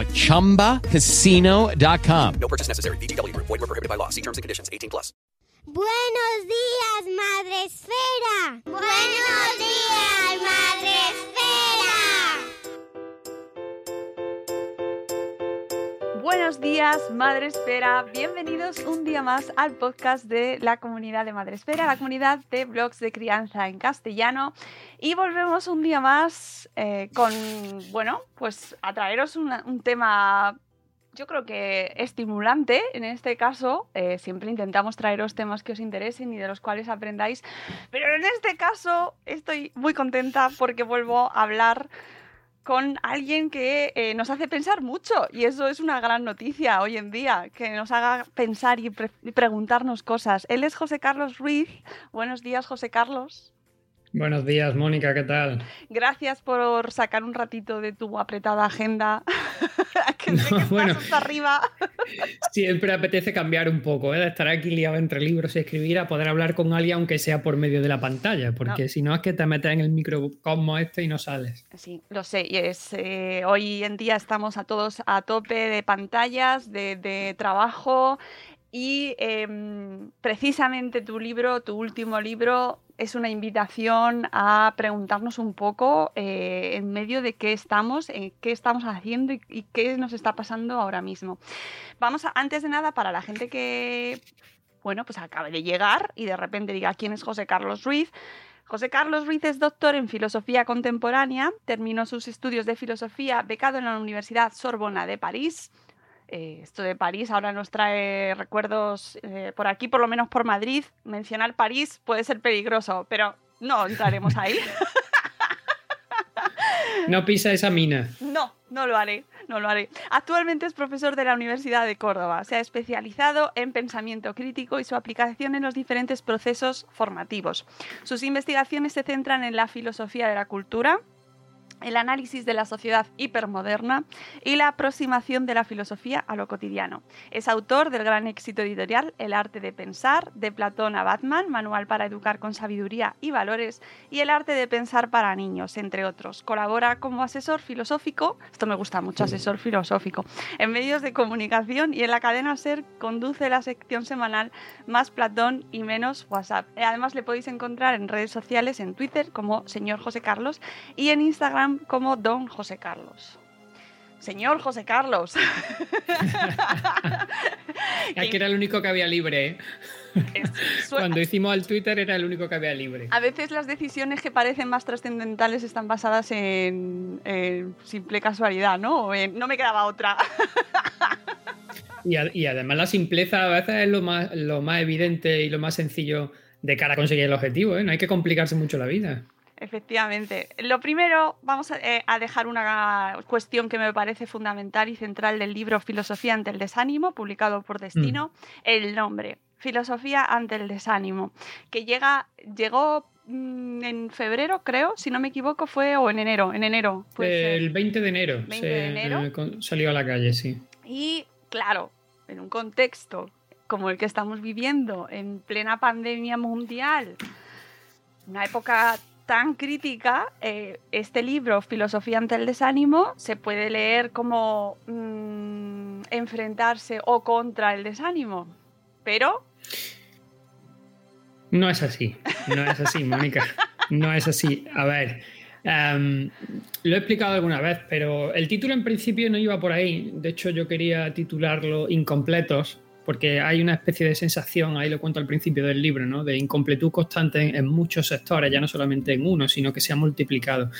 at ChumbaCasino.com. No purchase necessary. VGW Group. Void were prohibited by law. See terms and conditions. 18 plus. Buenos días, Madre Esfera. Buenos días, Madre Esfera. Buenos días, Madre Espera. Bienvenidos un día más al podcast de la comunidad de Madre Espera, la comunidad de blogs de crianza en castellano. Y volvemos un día más eh, con, bueno, pues a traeros un tema, yo creo que estimulante. En este caso, eh, siempre intentamos traeros temas que os interesen y de los cuales aprendáis. Pero en este caso, estoy muy contenta porque vuelvo a hablar con alguien que eh, nos hace pensar mucho y eso es una gran noticia hoy en día, que nos haga pensar y, y preguntarnos cosas. Él es José Carlos Ruiz. Buenos días, José Carlos. Buenos días, Mónica, ¿qué tal? Gracias por sacar un ratito de tu apretada agenda. que sé que No, bueno. hasta arriba. Siempre apetece cambiar un poco, ¿eh? de estar aquí liado entre libros y escribir a poder hablar con alguien aunque sea por medio de la pantalla, porque No. si no es que te metes en el microcosmos este y no sales. Sí, lo sé. Y es, eh, hoy en día estamos a todos a tope de pantallas, de, de trabajo y em, precisamente tu libro, tu último libro, es una invitación a preguntarnos un poco eh, en medio de qué estamos, en qué estamos haciendo y, qué nos está pasando ahora mismo. Vamos antes de nada, para la gente que, bueno, pues acabe de llegar y de repente diga quién es José Carlos Ruiz. José Carlos Ruiz es doctor en Filosofía Contemporánea, terminó sus estudios de filosofía becado en la Universidad Sorbona de París. Eh, esto de París ahora nos trae recuerdos eh, por aquí, por lo menos por Madrid. Mencionar París puede ser peligroso, pero no entraremos ahí. No pisa esa mina. No, no lo haré, no lo haré. Actualmente es profesor de la Universidad de Córdoba. Se ha especializado en pensamiento crítico y su aplicación en los diferentes procesos formativos. Sus investigaciones se centran en la filosofía de la cultura, el análisis de la sociedad hipermoderna y la aproximación de la filosofía a lo cotidiano. Es autor del gran éxito editorial El arte de pensar, de Platón a Batman, Manual para educar con sabiduría y valores, y El arte de pensar para niños, entre otros. Colabora como asesor filosófico, esto me gusta mucho, asesor filosófico, en medios de comunicación y en la cadena SER conduce la sección semanal Más Platón y Menos WhatsApp. Además le podéis encontrar en redes sociales, en Twitter como señor José Carlos y en Instagram como Don José Carlos. Señor José Carlos. Que era el único que había libre. ¿eh? Cuando hicimos el Twitter era el único que había libre. A veces las decisiones que parecen más trascendentales están basadas en, en simple casualidad, ¿no? O en no me quedaba otra. Y, a- y además la simpleza a veces es lo más, lo más evidente y lo más sencillo de cara a conseguir el objetivo. ¿eh? No hay que complicarse mucho la vida. Efectivamente. Lo primero, vamos a, eh, a dejar una cuestión que me parece fundamental y central del libro Filosofía ante el desánimo, publicado por Destino, el nombre. Filosofía ante el desánimo, que llega, llegó mm, en febrero, creo, si no me equivoco, fue, o en enero, en enero. el 20 de enero, 20 se- de enero. eh, salió a la calle, sí. Y claro, en un contexto como el que estamos viviendo, en plena pandemia mundial, una época tan crítica, eh, este libro, Filosofía ante el desánimo, se puede leer como mm, enfrentarse o contra el desánimo. Pero No es así, no es así, Mónica. No es así. A ver, em, lo he explicado alguna vez, pero el título en principio no iba por ahí. De hecho, yo quería titularlo Incompletos, porque hay una especie de sensación, ahí lo cuento al principio del libro, ¿no? de incompletud constante en, muchos sectores, ya no solamente en uno, sino que se ha multiplicado.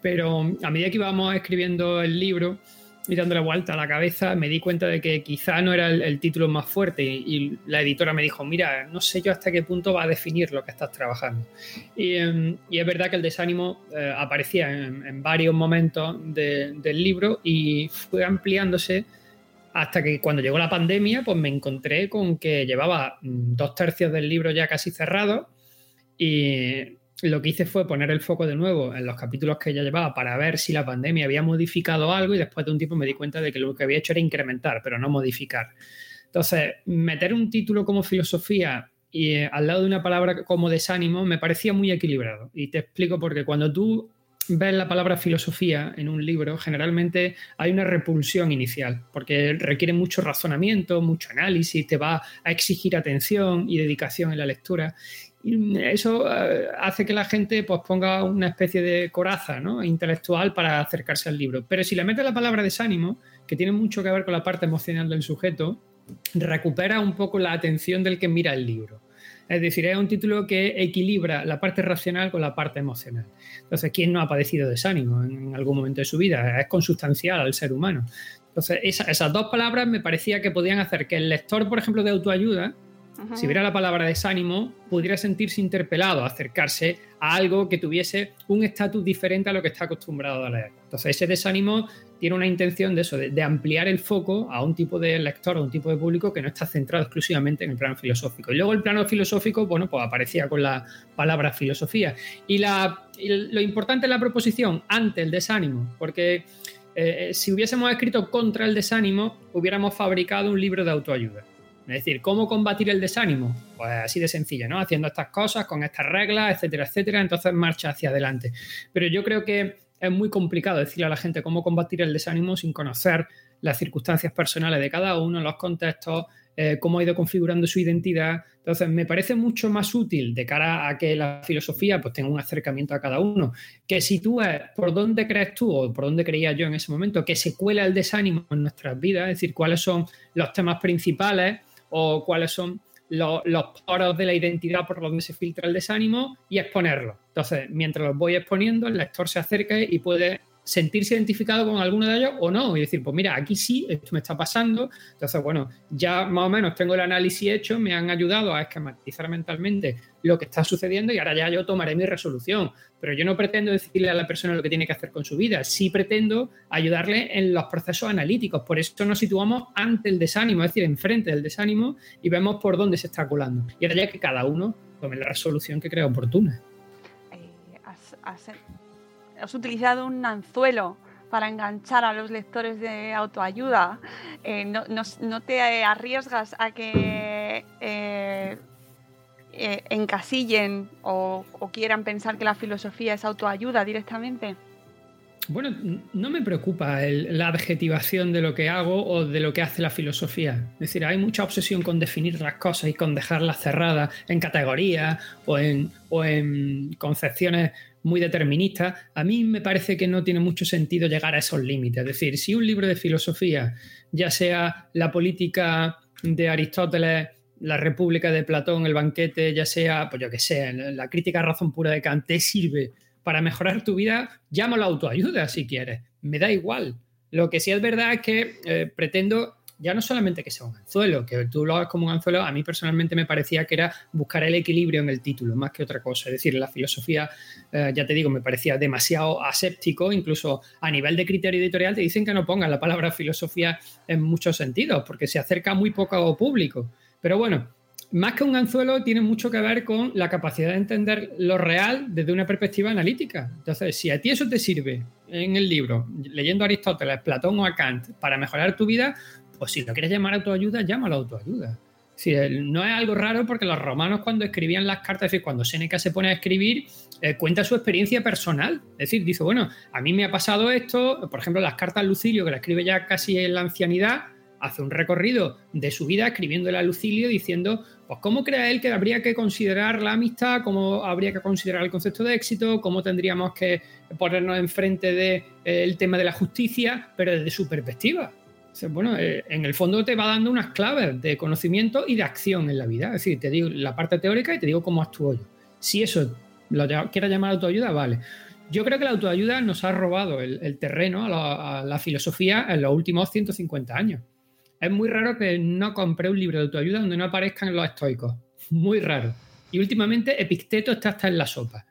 Pero a medida que íbamos escribiendo el libro, y dándole vuelta a la cabeza, me di cuenta de que quizá no era el, título más fuerte y, la editora me dijo, mira, no sé yo hasta qué punto va a definir lo que estás trabajando. Y, y es verdad que el desánimo eh, aparecía en, varios momentos de, del libro y fue ampliándose hasta que cuando llegó la pandemia, pues me encontré con que llevaba dos tercios del libro ya casi cerrado y lo que hice fue poner el foco de nuevo en los capítulos que ya llevaba para ver si la pandemia había modificado algo y después de un tiempo me di cuenta de que lo que había hecho era incrementar, pero no modificar. Entonces, meter un título como filosofía y eh, al lado de una palabra como desánimo me parecía muy equilibrado. Y te explico porque cuando tú ves la palabra filosofía en un libro, generalmente hay una repulsión inicial, porque requiere mucho razonamiento, mucho análisis, te va a exigir atención y dedicación en la lectura. Y eso eh, hace que la gente pues, ponga una especie de coraza ¿no? intelectual para acercarse al libro. Pero si le metes la palabra desánimo, que tiene mucho que ver con la parte emocional del sujeto, recupera un poco la atención del que mira el libro. Es decir, es un título que equilibra la parte racional con la parte emocional. Entonces, ¿quién no ha padecido desánimo en algún momento de su vida? Es consustancial al ser humano. Entonces, esa, esas dos palabras me parecía que podían hacer que el lector, por ejemplo, de autoayuda, Si viera la palabra desánimo, pudiera sentirse interpelado a acercarse a algo que tuviese un estatus diferente a lo que está acostumbrado a leer. Entonces, ese desánimo tiene una intención de eso, de, ampliar el foco a un tipo de lector, a un tipo de público que no está centrado exclusivamente en el plano filosófico. Y luego el plano filosófico, bueno, pues aparecía con la palabra filosofía. Y, la, lo importante es la proposición ante el desánimo, porque eh, si hubiésemos escrito contra el desánimo, hubiéramos fabricado un libro de autoayuda. Es decir, ¿cómo combatir el desánimo? Pues así de sencillo, ¿no? Haciendo estas cosas, con estas reglas, etcétera, etcétera, entonces marcha hacia adelante. Pero yo creo que es muy complicado decirle a la gente cómo combatir el desánimo sin conocer las circunstancias personales de cada uno, los contextos, eh, cómo ha ido configurando su identidad. Entonces, me parece mucho más útil de cara a que la filosofía pues, tenga un acercamiento a cada uno, que sitúes por dónde crees tú o por dónde creía yo en ese momento, que se cuela el desánimo en nuestras vidas, es decir, cuáles son los temas principales o cuáles son los, los, poros de la identidad por donde se filtra el desánimo y exponerlo. Entonces, mientras los voy exponiendo, el lector se acerca y puede sentirse identificado con alguno de ellos o no, y decir, pues mira, aquí sí, esto me está pasando. Entonces, bueno, ya más o menos tengo el análisis hecho, me han ayudado a esquematizar mentalmente lo que está sucediendo y ahora ya yo tomaré mi resolución. Pero yo no pretendo decirle a la persona lo que tiene que hacer con su vida, sí pretendo ayudarle en los procesos analíticos. Por eso nos situamos ante el desánimo, es decir, enfrente del desánimo y vemos por dónde se está colando. Y ahora ya que cada uno tome la resolución que crea oportuna. Eh, has utilizado un anzuelo para enganchar a los lectores de autoayuda. Eh, no, te arriesgas a que eh, eh, encasillen o, quieran pensar que la filosofía es autoayuda directamente. Bueno, no me preocupa la adjetivación de lo que hago o de lo que hace la filosofía. Es decir, hay mucha obsesión con definir las cosas y con dejarlas cerradas en categorías o en concepciones muy determinista, a mí me parece que no tiene mucho sentido llegar a esos límites. Es decir, si un libro de filosofía, ya sea la política de Aristóteles, la República de Platón, el banquete, ya sea, pues yo que sé, la crítica a razón pura de Kant, te sirve para mejorar tu vida, llámalo autoayuda si quieres. Me da igual. Lo que sí es verdad es que eh, pretendo ya no solamente que sea un anzuelo, que tú lo hagas como un anzuelo, a mí personalmente me parecía que era buscar el equilibrio en el título, más que otra cosa. Es decir, la filosofía, eh, ya te digo, me parecía demasiado aséptico, incluso a nivel de criterio editorial te dicen que no pongan la palabra filosofía en muchos sentidos, porque se acerca muy poco público. Pero bueno, más que un anzuelo, tiene mucho que ver con la capacidad de entender lo real desde una perspectiva analítica. Entonces, si a ti eso te sirve en el libro, leyendo a Aristóteles, Platón o a Kant, para mejorar tu vida, pues si lo quieres llamar autoayuda, llámalo autoayuda. No es algo raro porque los romanos cuando escribían las cartas, es decir, cuando Séneca se pone a escribir, eh, cuenta su experiencia personal. Es decir, dice, bueno, a mí me ha pasado esto, por ejemplo, las cartas Lucilio, que la escribe ya casi en la ancianidad, hace un recorrido de su vida escribiéndole a Lucilio diciendo, pues cómo cree él que habría que considerar la amistad, cómo habría que considerar el concepto de éxito, cómo tendríamos que ponernos enfrente del de, eh, tema de la justicia, pero desde su perspectiva. Bueno, eh, en el fondo te va dando unas claves de conocimiento y de acción en la vida. Es decir, te digo la parte teórica y te digo cómo actúo yo. Si eso lo quieras llamar autoayuda, vale. Yo creo que la autoayuda nos ha robado el, terreno a la, filosofía en los últimos 150 años. Es muy raro que no compre un libro de autoayuda donde no aparezcan los estoicos. Muy raro. Y últimamente Epicteto está hasta en la sopa.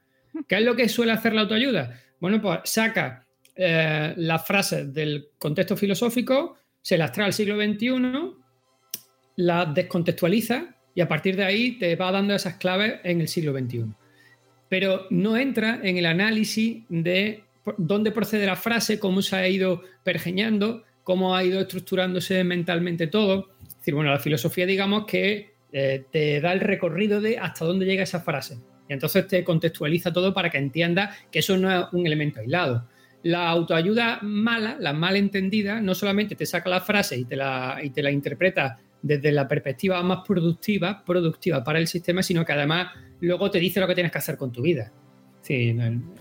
¿Qué es lo que suele hacer la autoayuda? Bueno, pues saca eh, las frases del contexto filosófico, se las trae al siglo XXI, las descontextualiza y a partir de ahí te va dando esas claves en el siglo XXI. Pero no entra en el análisis de dónde procede la frase, cómo se ha ido pergeñando, cómo ha ido estructurándose mentalmente todo. Es decir, bueno, la filosofía, digamos que eh, te da el recorrido de hasta dónde llega esa frase. Y entonces te contextualiza todo para que entiendas que eso no es un elemento aislado la autoayuda mala, la mal entendida, no solamente te saca la frase y te la, interpreta desde la perspectiva más productiva, productiva para el sistema, sino que además luego te dice lo que tienes que hacer con tu vida.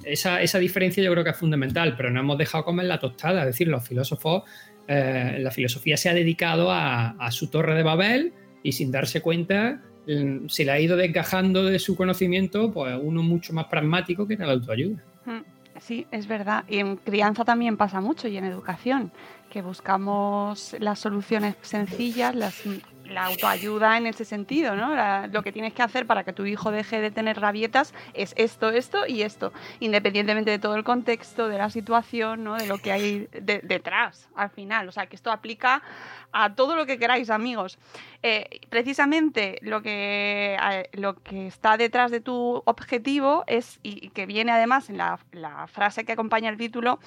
esa, diferencia yo creo que es fundamental, pero no hemos dejado comer la tostada. Es decir, los filósofos, eh, la filosofía se ha dedicado a, a, su torre de Babel y sin darse cuenta mm, se le ha ido desgajando de su conocimiento pues uno mucho más pragmático que era la autoayuda. Mm. Sí, es verdad. Y en crianza también pasa mucho y en educación, que buscamos las soluciones sencillas, las, la autoayuda en ese sentido, ¿no? lo que tienes que hacer para que tu hijo deje de tener rabietas es esto, esto y esto, independientemente de todo el contexto, de la situación, ¿no? De lo que hay detrás al final. O sea, que esto aplica a todo lo que queráis, amigos. Eh, precisamente lo que, lo que está detrás de tu objetivo es, y que viene además en la, frase que acompaña el título,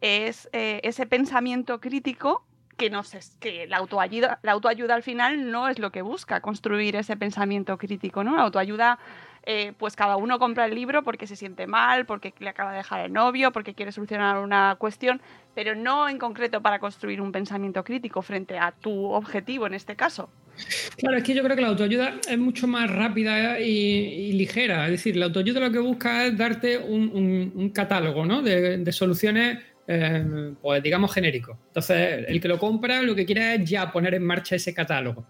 es eh, ese pensamiento crítico que, no que la, autoayuda, la autoayuda al final no es lo que busca, construir ese pensamiento crítico. ¿no? La autoayuda eh, pues cada uno compra el libro porque se siente mal, porque le acaba de dejar el novio, porque quiere solucionar una cuestión, pero no en concreto para construir un pensamiento crítico frente a tu objetivo en este caso. Claro, es que yo creo que la autoayuda es mucho más rápida y, ligera. Es decir, la autoayuda lo que busca es darte un, catálogo ¿no? de, soluciones, eh, pues digamos, genéricos. Entonces, el que lo compra lo que quiere es ya poner en marcha ese catálogo.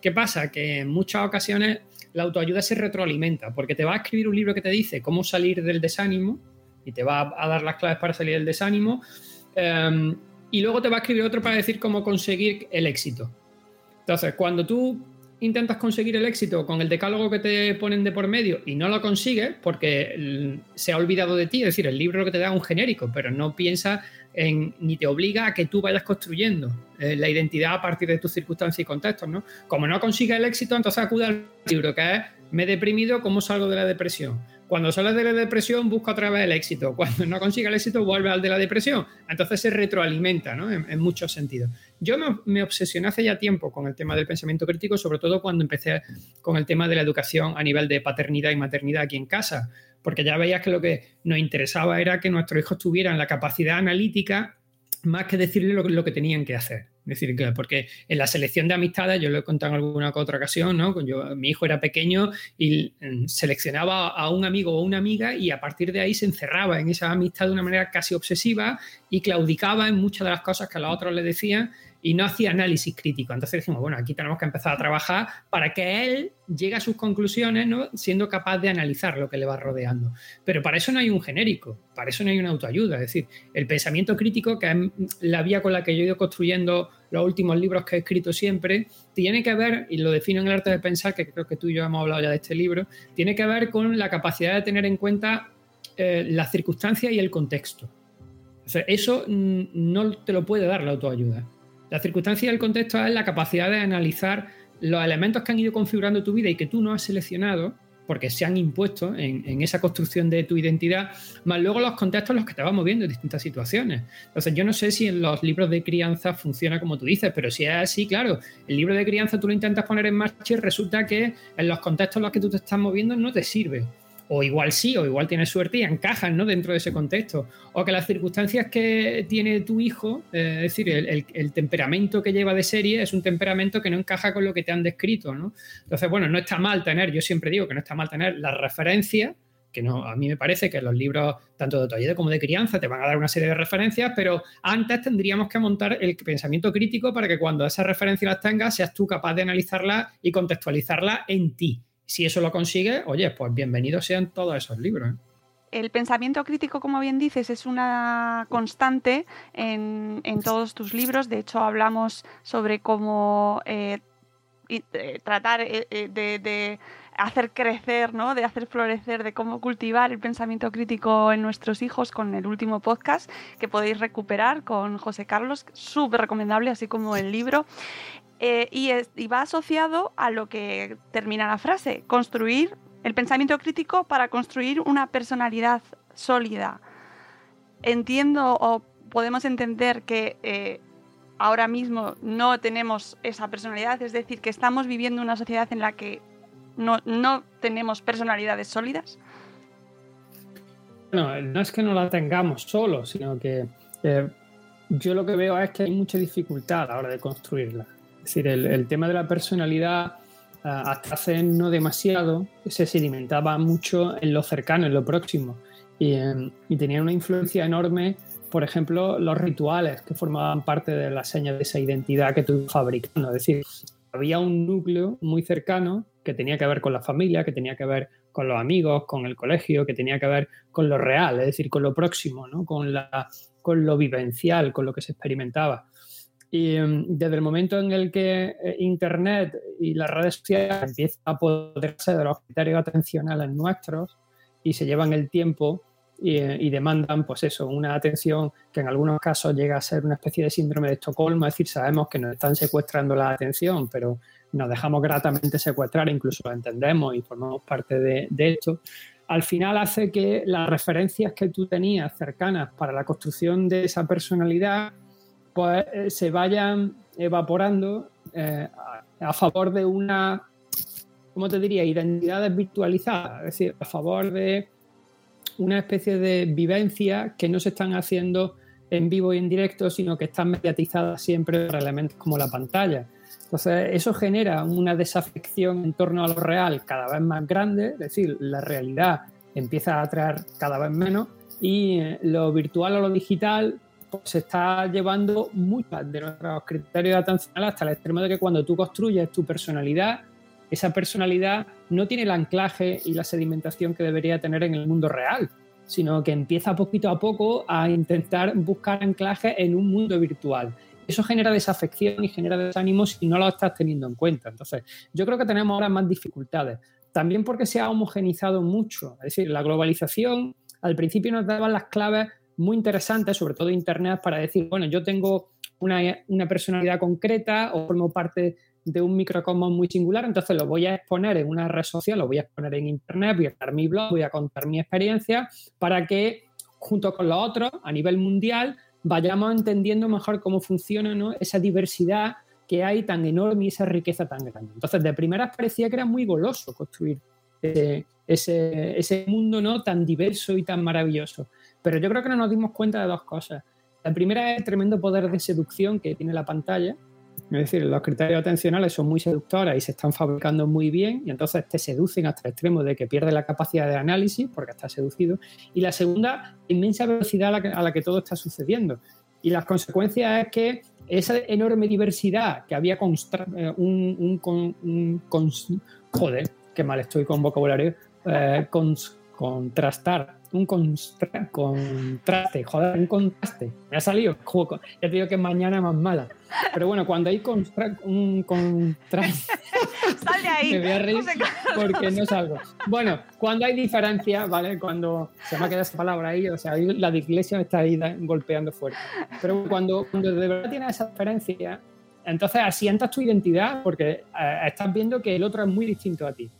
¿Qué pasa? Que en muchas ocasiones la autoayuda se retroalimenta, porque te va a escribir un libro que te dice cómo salir del desánimo y te va a dar las claves para salir del desánimo, em, y luego te va a escribir otro para decir cómo conseguir el éxito. Entonces, cuando tú intentas conseguir el éxito con el decálogo que te ponen de por medio y no lo consigues porque se ha olvidado de ti, es decir, el libro que te da es un genérico, pero no piensa en, ni te obliga a que tú vayas construyendo eh, la identidad a partir de tus circunstancias y contextos, ¿no? Como no consigues el éxito, entonces acude al libro, que es Me he deprimido, ¿cómo salgo de la depresión? Cuando sales de la depresión, busca otra vez el éxito. Cuando no consigue el éxito, vuelve al de la depresión. Entonces se retroalimenta, ¿no? En, muchos sentidos. Yo me, obsesioné hace ya tiempo con el tema del pensamiento crítico, sobre todo cuando empecé con el tema de la educación a nivel de paternidad y maternidad aquí en casa, porque ya veías que lo que nos interesaba era que nuestros hijos tuvieran la capacidad analítica más que decirle lo que tenían que hacer. Es decir, que porque en la selección de amistades, yo lo he contado en alguna otra ocasión, ¿no? Yo, mi hijo era pequeño y mm, seleccionaba a un amigo o una amiga y a partir de ahí se encerraba en esa amistad de una manera casi obsesiva y claudicaba en muchas de las cosas que a los otros le decían y no hacía análisis crítico. Entonces dijimos, bueno, aquí tenemos que empezar a trabajar para que él llegue a sus conclusiones, ¿no? siendo capaz de analizar lo que le va rodeando. Pero para eso no hay un genérico, para eso no hay una autoayuda. Es decir, el pensamiento crítico, que es la vía con la que yo he ido construyendo los últimos libros que he escrito siempre, tiene que ver, y lo defino en el arte de pensar, que creo que tú y yo hemos hablado ya de este libro, tiene que ver con la capacidad de tener en cuenta eh, las circunstancias y el contexto. O sea, eso mm, no te lo puede dar la autoayuda. La circunstancia y el contexto es la capacidad de analizar los elementos que han ido configurando tu vida y que tú no has seleccionado porque se han impuesto en, esa construcción de tu identidad, más luego los contextos en los que te vas moviendo en distintas situaciones. Entonces, yo no sé si en los libros de crianza funciona como tú dices, pero si es así, claro, el libro de crianza tú lo intentas poner en marcha y resulta que en los contextos en los que tú te estás moviendo no te sirve o igual sí, o igual tienes suerte y encajan ¿no? dentro de ese contexto. O que las circunstancias que tiene tu hijo, eh, es decir, el, temperamento que lleva de serie es un temperamento que no encaja con lo que te han descrito. ¿no? Entonces, bueno, no está mal tener, yo siempre digo que no está mal tener la referencia que no, a mí me parece que los libros, tanto de autoayuda como de crianza, te van a dar una serie de referencias, pero antes tendríamos que montar el pensamiento crítico para que cuando esas referencias las tengas, seas tú capaz de analizarlas y contextualizarlas en ti. Si eso lo consigues, oye, pues bienvenidos sean todos esos libros. ¿eh? el pensamiento crítico, como bien dices, es una constante en, todos tus libros. De hecho, hablamos sobre cómo eh, eh, tratar de, de, hacer crecer, ¿no? de hacer florecer, de cómo cultivar el pensamiento crítico en nuestros hijos con el último podcast que podéis recuperar con José Carlos, súper recomendable, así como el libro. Y, y va asociado a lo que termina la frase, construir el pensamiento crítico para construir una personalidad sólida. Entiendo o podemos entender que eh, ahora mismo no tenemos esa personalidad, es decir, que estamos viviendo una sociedad en la que no, tenemos personalidades sólidas. No, no es que no la tengamos solo, sino que eh, yo lo que veo es que hay mucha dificultad a la hora de construirla. Decir, el tema de la personalidad hasta hace no demasiado se sedimentaba mucho en lo cercano, en lo próximo. Y, em, tenía una influencia enorme, por ejemplo, los rituales que formaban parte de la seña de esa identidad que tú fabricando. Es decir, había un núcleo muy cercano que tenía que ver con la familia, que tenía que ver con los amigos, con el colegio, que tenía que ver con lo real, es decir, con lo próximo, ¿no? con, la, con lo vivencial, con lo que se experimentaba. Y em, desde el momento en el que eh, Internet y las redes sociales empiezan a apoderarse de los criterios atencionales nuestros y se llevan el tiempo eh, y, demandan, pues eso, una atención que en algunos casos llega a ser una especie de síndrome de Estocolmo, es decir, sabemos que nos están secuestrando la atención, pero nos dejamos gratamente secuestrar, incluso lo entendemos y formamos parte de, de esto. Al final hace que las referencias que tú tenías cercanas para la construcción de esa personalidad pues eh, se vayan evaporando eh, a, favor de una, ¿cómo te diría?, identidades virtualizadas, es decir, a favor de una especie de vivencia que no se están haciendo en vivo y en directo, sino que están mediatizadas siempre por elementos como la pantalla. Entonces, eso genera una desafección en torno a lo real cada vez más grande, es decir, la realidad empieza a atraer cada vez menos y eh, lo virtual o lo digital pues se está llevando muchas de nuestros criterios atencionales hasta el extremo de que cuando tú construyes tu personalidad, esa personalidad no tiene el anclaje y la sedimentación que debería tener en el mundo real, sino que empieza poquito a poco a intentar buscar anclaje en un mundo virtual. Eso genera desafección y genera desánimo si no lo estás teniendo en cuenta. Entonces, yo creo que tenemos ahora más dificultades. También porque se ha homogenizado mucho. Es decir, la globalización al principio nos daba las claves muy interesante, sobre todo Internet, para decir, bueno, yo tengo una, personalidad concreta o formo parte de un microcosmos muy singular, entonces lo voy a exponer en una red social, lo voy a exponer en Internet, voy a dar mi blog, voy a contar mi experiencia para que junto con los otros, a nivel mundial, vayamos entendiendo mejor cómo funciona esa diversidad que hay tan enorme y esa riqueza tan grande. Entonces, de primeras parecía que era muy goloso construir ese, ese, ese mundo ¿no? tan diverso y tan maravilloso. Pero yo creo que no nos dimos cuenta de dos cosas. La primera es el tremendo poder de seducción que tiene la pantalla. Es decir, los criterios atencionales son muy seductores y se están fabricando muy bien y entonces te seducen hasta el extremo de que pierdes la capacidad de análisis porque estás seducido. Y la segunda, inmensa velocidad a la que, todo está sucediendo. Y las consecuencias es que esa enorme diversidad que había eh, un, un, joder, qué mal estoy con vocabulario, eh, contrastar un contraste, joder, un contraste. Me ha salido juego. Ya te digo que mañana más mala. Pero bueno, cuando hay un contraste. Sal de ahí. Me voy a reír porque no salgo. Bueno, cuando hay diferencia, ¿vale? Cuando se me ha quedado esa palabra ahí, o sea, la iglesia me está ahí golpeando fuerte. Pero cuando, cuando de verdad tienes esa diferencia, entonces asientas tu identidad porque eh, estás viendo que el otro es muy distinto a ti.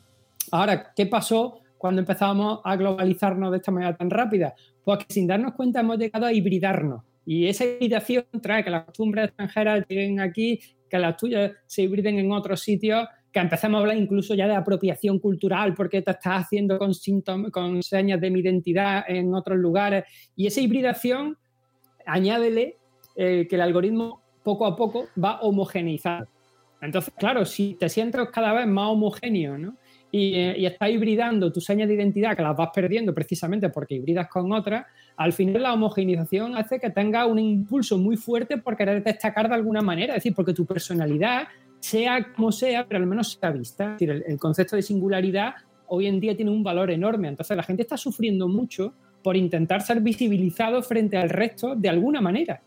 Ahora, ¿qué pasó cuando empezamos a globalizarnos de esta manera tan rápida? Pues que sin darnos cuenta hemos llegado a hibridarnos. Y esa hibridación trae que las costumbres extranjeras lleguen aquí, que las tuyas se hibriden en otros sitios, que empecemos a hablar incluso ya de apropiación cultural, porque te estás haciendo con, síntomas, con señas de mi identidad en otros lugares. Y esa hibridación, añádele eh, que el algoritmo poco a poco va homogeneizando. Entonces, claro, si te sientes cada vez más homogéneo, ¿no? Y, eh, y estás hibridando tus señas de identidad, que las vas perdiendo precisamente porque hibridas con otras, al final la homogeneización hace que tenga un impulso muy fuerte por querer destacar de alguna manera, es decir, porque tu personalidad, sea como sea, pero al menos sea vista. Es decir, el concepto de singularidad hoy en día tiene un valor enorme, entonces la gente está sufriendo mucho por intentar ser visibilizado frente al resto de alguna manera.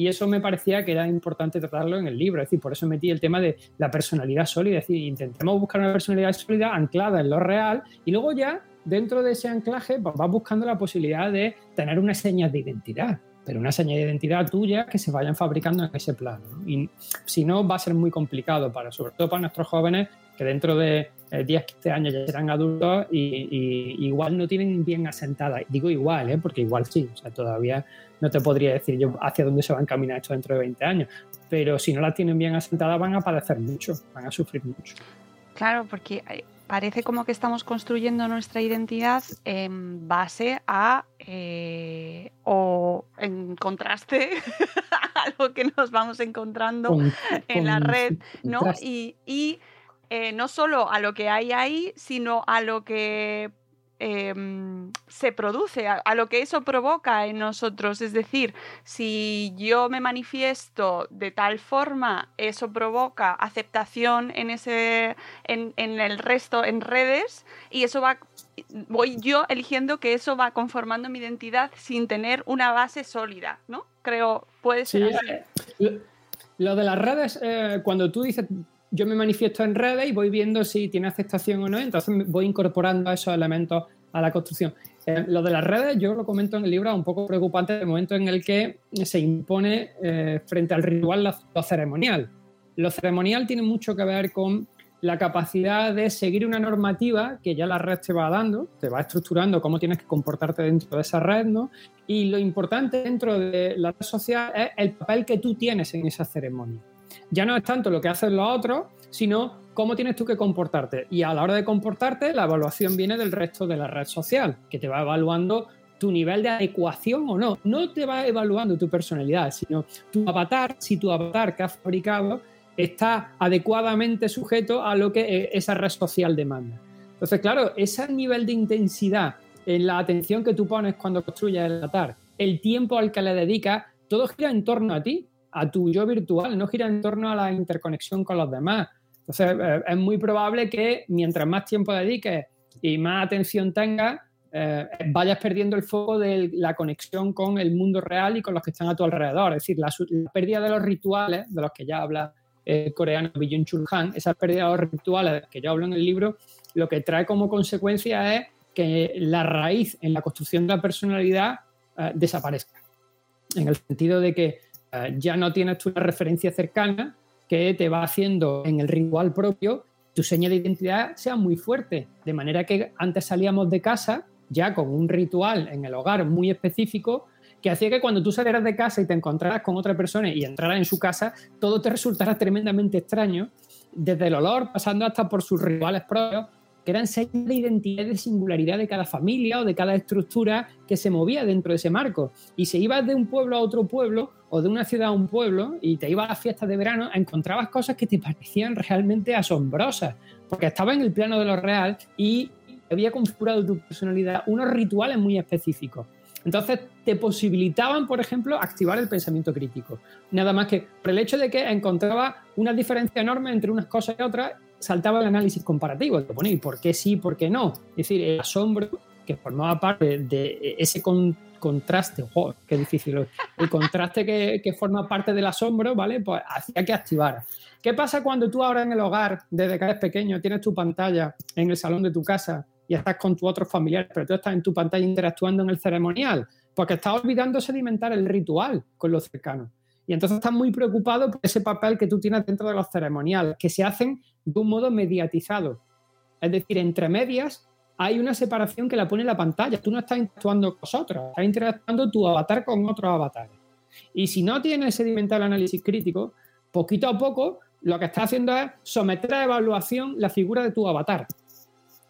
Y eso me parecía que era importante tratarlo en el libro. Es decir, por eso metí el tema de la personalidad sólida. Es decir, intentemos buscar una personalidad sólida anclada en lo real y luego ya, dentro de ese anclaje, pues vas buscando la posibilidad de tener unas señas de identidad. Pero una seña de identidad tuya que se vayan fabricando en ese plano. ¿no? Y si no, va a ser muy complicado, para, sobre todo para nuestros jóvenes que dentro de eh, 10, 15 años ya serán adultos y, y, igual no tienen bien asentada. Digo igual, ¿eh? porque igual sí. O sea, todavía no te podría decir yo hacia dónde se va a encaminar esto dentro de 20 años. Pero si no la tienen bien asentada van a padecer mucho, van a sufrir mucho. Claro, porque parece como que estamos construyendo nuestra identidad en base a eh, o en contraste a lo que nos vamos encontrando con, en con la red, ¿no? Y, y eh, no solo a lo que hay ahí, sino a lo que eh, se produce, a, a, lo que eso provoca en nosotros. Es decir, si yo me manifiesto de tal forma, eso provoca aceptación en, ese, en, en el resto, en redes, y eso va, voy yo eligiendo que eso va conformando mi identidad sin tener una base sólida, ¿no? Creo, puede ser sí, así. Eh, lo, lo, de las redes, eh, cuando tú dices yo me manifiesto en redes y voy viendo si tiene aceptación o no, entonces voy incorporando esos elementos a la construcción. Eh, lo de las redes, yo lo comento en el libro, es un poco preocupante el momento en el que se impone eh, frente al ritual lo, ceremonial. Lo ceremonial tiene mucho que ver con la capacidad de seguir una normativa que ya la red te va dando, te va estructurando cómo tienes que comportarte dentro de esa red, ¿no? Y lo importante dentro de la red social es el papel que tú tienes en esa ceremonia ya no es tanto lo que hacen los otros, sino cómo tienes tú que comportarte. Y a la hora de comportarte, la evaluación viene del resto de la red social, que te va evaluando tu nivel de adecuación o no. No te va evaluando tu personalidad, sino tu avatar, si tu avatar que has fabricado está adecuadamente sujeto a lo que esa red social demanda. Entonces, claro, ese nivel de intensidad en la atención que tú pones cuando construyes el avatar, el tiempo al que le dedicas, todo gira en torno a ti a tu yo virtual, no gira en torno a la interconexión con los demás. Entonces, eh, es muy probable que mientras más tiempo dediques y más atención tengas, eh, vayas perdiendo el foco de la conexión con el mundo real y con los que están a tu alrededor. Es decir, la, pérdida de los rituales, de los que ya habla el coreano Byung Chul Han, esa pérdida de los rituales que yo hablo en el libro, lo que trae como consecuencia es que la raíz en la construcción de la personalidad eh, desaparezca. En el sentido de que ya no tienes tú una referencia cercana que te va haciendo en el ritual propio tu seña de identidad sea muy fuerte. De manera que antes salíamos de casa ya con un ritual en el hogar muy específico que hacía que cuando tú salieras de casa y te encontraras con otra persona y entraras en su casa, todo te resultara tremendamente extraño, desde el olor, pasando hasta por sus rituales propios, que eran señas de identidad y de singularidad de cada familia o de cada estructura que se movía dentro de ese marco. Y si ibas de un pueblo a otro pueblo o de una ciudad a un pueblo y te ibas a las fiestas de verano, encontrabas cosas que te parecían realmente asombrosas, porque estaba en el plano de lo real y había configurado tu personalidad unos rituales muy específicos. Entonces te posibilitaban, por ejemplo, activar el pensamiento crítico. Nada más que por el hecho de que encontraba una diferencia enorme entre unas cosas y otras saltaba el análisis comparativo, te ponía, ¿por qué sí, por qué no? Es decir, el asombro que formaba parte de ese con, contraste, oh, qué difícil, el contraste que, que, forma parte del asombro, ¿vale? Pues hacía que activara. ¿Qué pasa cuando tú ahora en el hogar, desde que eres pequeño, tienes tu pantalla en el salón de tu casa y estás con tus otros familiares, pero tú estás en tu pantalla interactuando en el ceremonial? Porque estás olvidando sedimentar el ritual con los cercanos. Y entonces estás muy preocupado por ese papel que tú tienes dentro de los ceremoniales, que se hacen de un modo mediatizado. Es decir, entre medias hay una separación que la pone la pantalla. Tú no estás interactuando con nosotros, estás interactuando tu avatar con otros avatares. Y si no tienes sedimentado el análisis crítico, poquito a poco lo que estás haciendo es someter a evaluación la figura de tu avatar.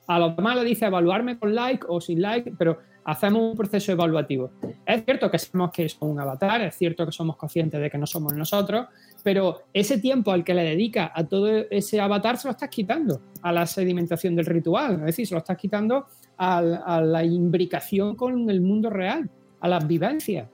A los demás le dice evaluarme con like o sin like, pero hacemos un proceso evaluativo. Es cierto que sabemos que es un avatar, es cierto que somos conscientes de que no somos nosotros, pero ese tiempo al que le dedica a todo ese avatar se lo estás quitando a la sedimentación del ritual, es decir, se lo estás quitando a, la imbricación con el mundo real, a las vivencias.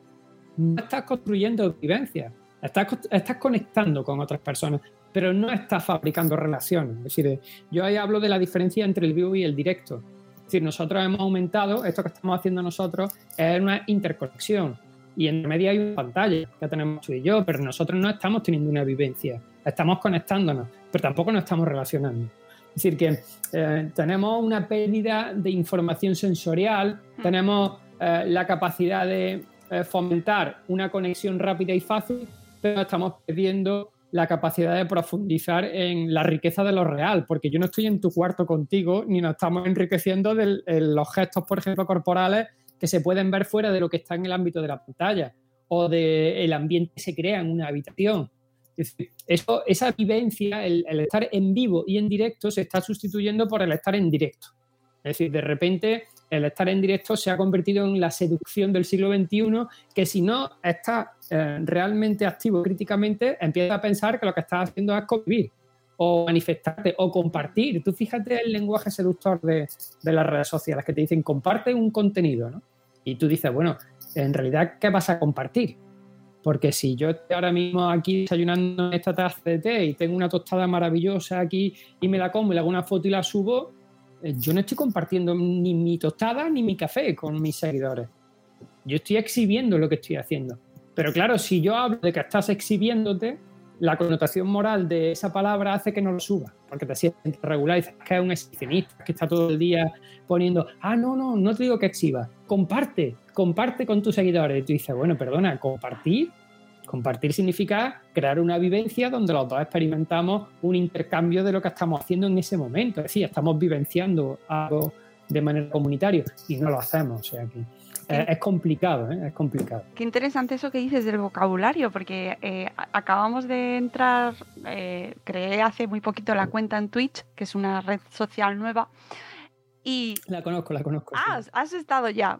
No estás construyendo vivencias, estás, estás conectando con otras personas, pero no estás fabricando relaciones. Es decir, yo ahí hablo de la diferencia entre el vivo y el directo. Es decir, nosotros hemos aumentado, esto que estamos haciendo nosotros es una interconexión. Y en medio hay una pantalla que tenemos tú y yo, pero nosotros no estamos teniendo una vivencia, estamos conectándonos, pero tampoco nos estamos relacionando. Es decir, que eh, tenemos una pérdida de información sensorial, mm. tenemos eh, la capacidad de eh, fomentar una conexión rápida y fácil, pero estamos perdiendo la capacidad de profundizar en la riqueza de lo real, porque yo no estoy en tu cuarto contigo ni nos estamos enriqueciendo de los gestos, por ejemplo, corporales que se pueden ver fuera de lo que está en el ámbito de la pantalla o del ambiente que se crea en una habitación. eso, esa vivencia, el, estar en vivo y en directo, se está sustituyendo por el estar en directo. Es decir, de repente el estar en directo se ha convertido en la seducción del siglo XXI, que si no estás eh, realmente activo críticamente, empieza a pensar que lo que estás haciendo es convivir o manifestarte o compartir. Tú fíjate el lenguaje seductor de, las redes sociales que te dicen comparte un contenido, ¿no? Y tú dices, bueno, en realidad, ¿qué vas a compartir? Porque si yo estoy ahora mismo aquí desayunando esta taza de té y tengo una tostada maravillosa aquí y me la como y le hago una foto y la subo, yo no estoy compartiendo ni mi tostada ni mi café con mis seguidores. Yo estoy exhibiendo lo que estoy haciendo. Pero claro, si yo hablo de que estás exhibiéndote, la connotación moral de esa palabra hace que no lo suba, porque te sientes regular y dices que es un exhibicionista, que está todo el día poniendo, ah, no, no, no te digo que exhiba, comparte, comparte con tus seguidores. Y tú dices, bueno, perdona, compartir. Compartir significa crear una vivencia donde los dos experimentamos un intercambio de lo que estamos haciendo en ese momento. Es decir, estamos vivenciando algo de manera comunitaria y no lo hacemos. O sea que es, complicado, ¿eh? es complicado. Qué interesante eso que dices del vocabulario, porque eh, acabamos de entrar, eh, creé hace muy poquito la cuenta en Twitch, que es una red social nueva. Y... La conozco, la conozco. Ah, has estado ya.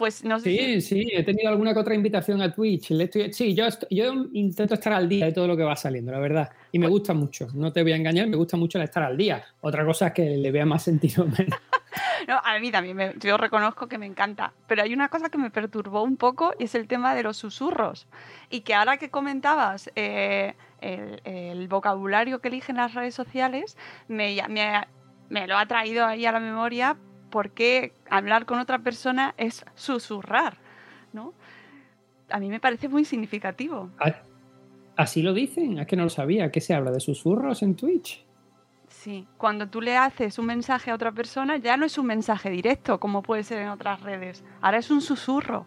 Pues no sé sí, sí, he tenido alguna que otra invitación a Twitch. sí, yo, yo intento estar al día de todo lo que va saliendo, la verdad. Y me pues gusta mucho, no te voy a engañar, me gusta mucho el estar al día. Otra cosa es que le vea más sentido no, a mí también, yo reconozco que me encanta. Pero hay una cosa que me perturbó un poco y es el tema de los susurros. Y que ahora que comentabas eh, el, vocabulario que eligen las redes sociales, me, me, me lo ha traído ahí a la memoria porque hablar con otra persona es susurrar, ¿no? A mí me parece muy significativo. Así lo dicen, es que no lo sabía, ¿Qué se habla de susurros en Twitch. Sí, cuando tú le haces un mensaje a otra persona ya no es un mensaje directo como puede ser en otras redes, ahora es un susurro.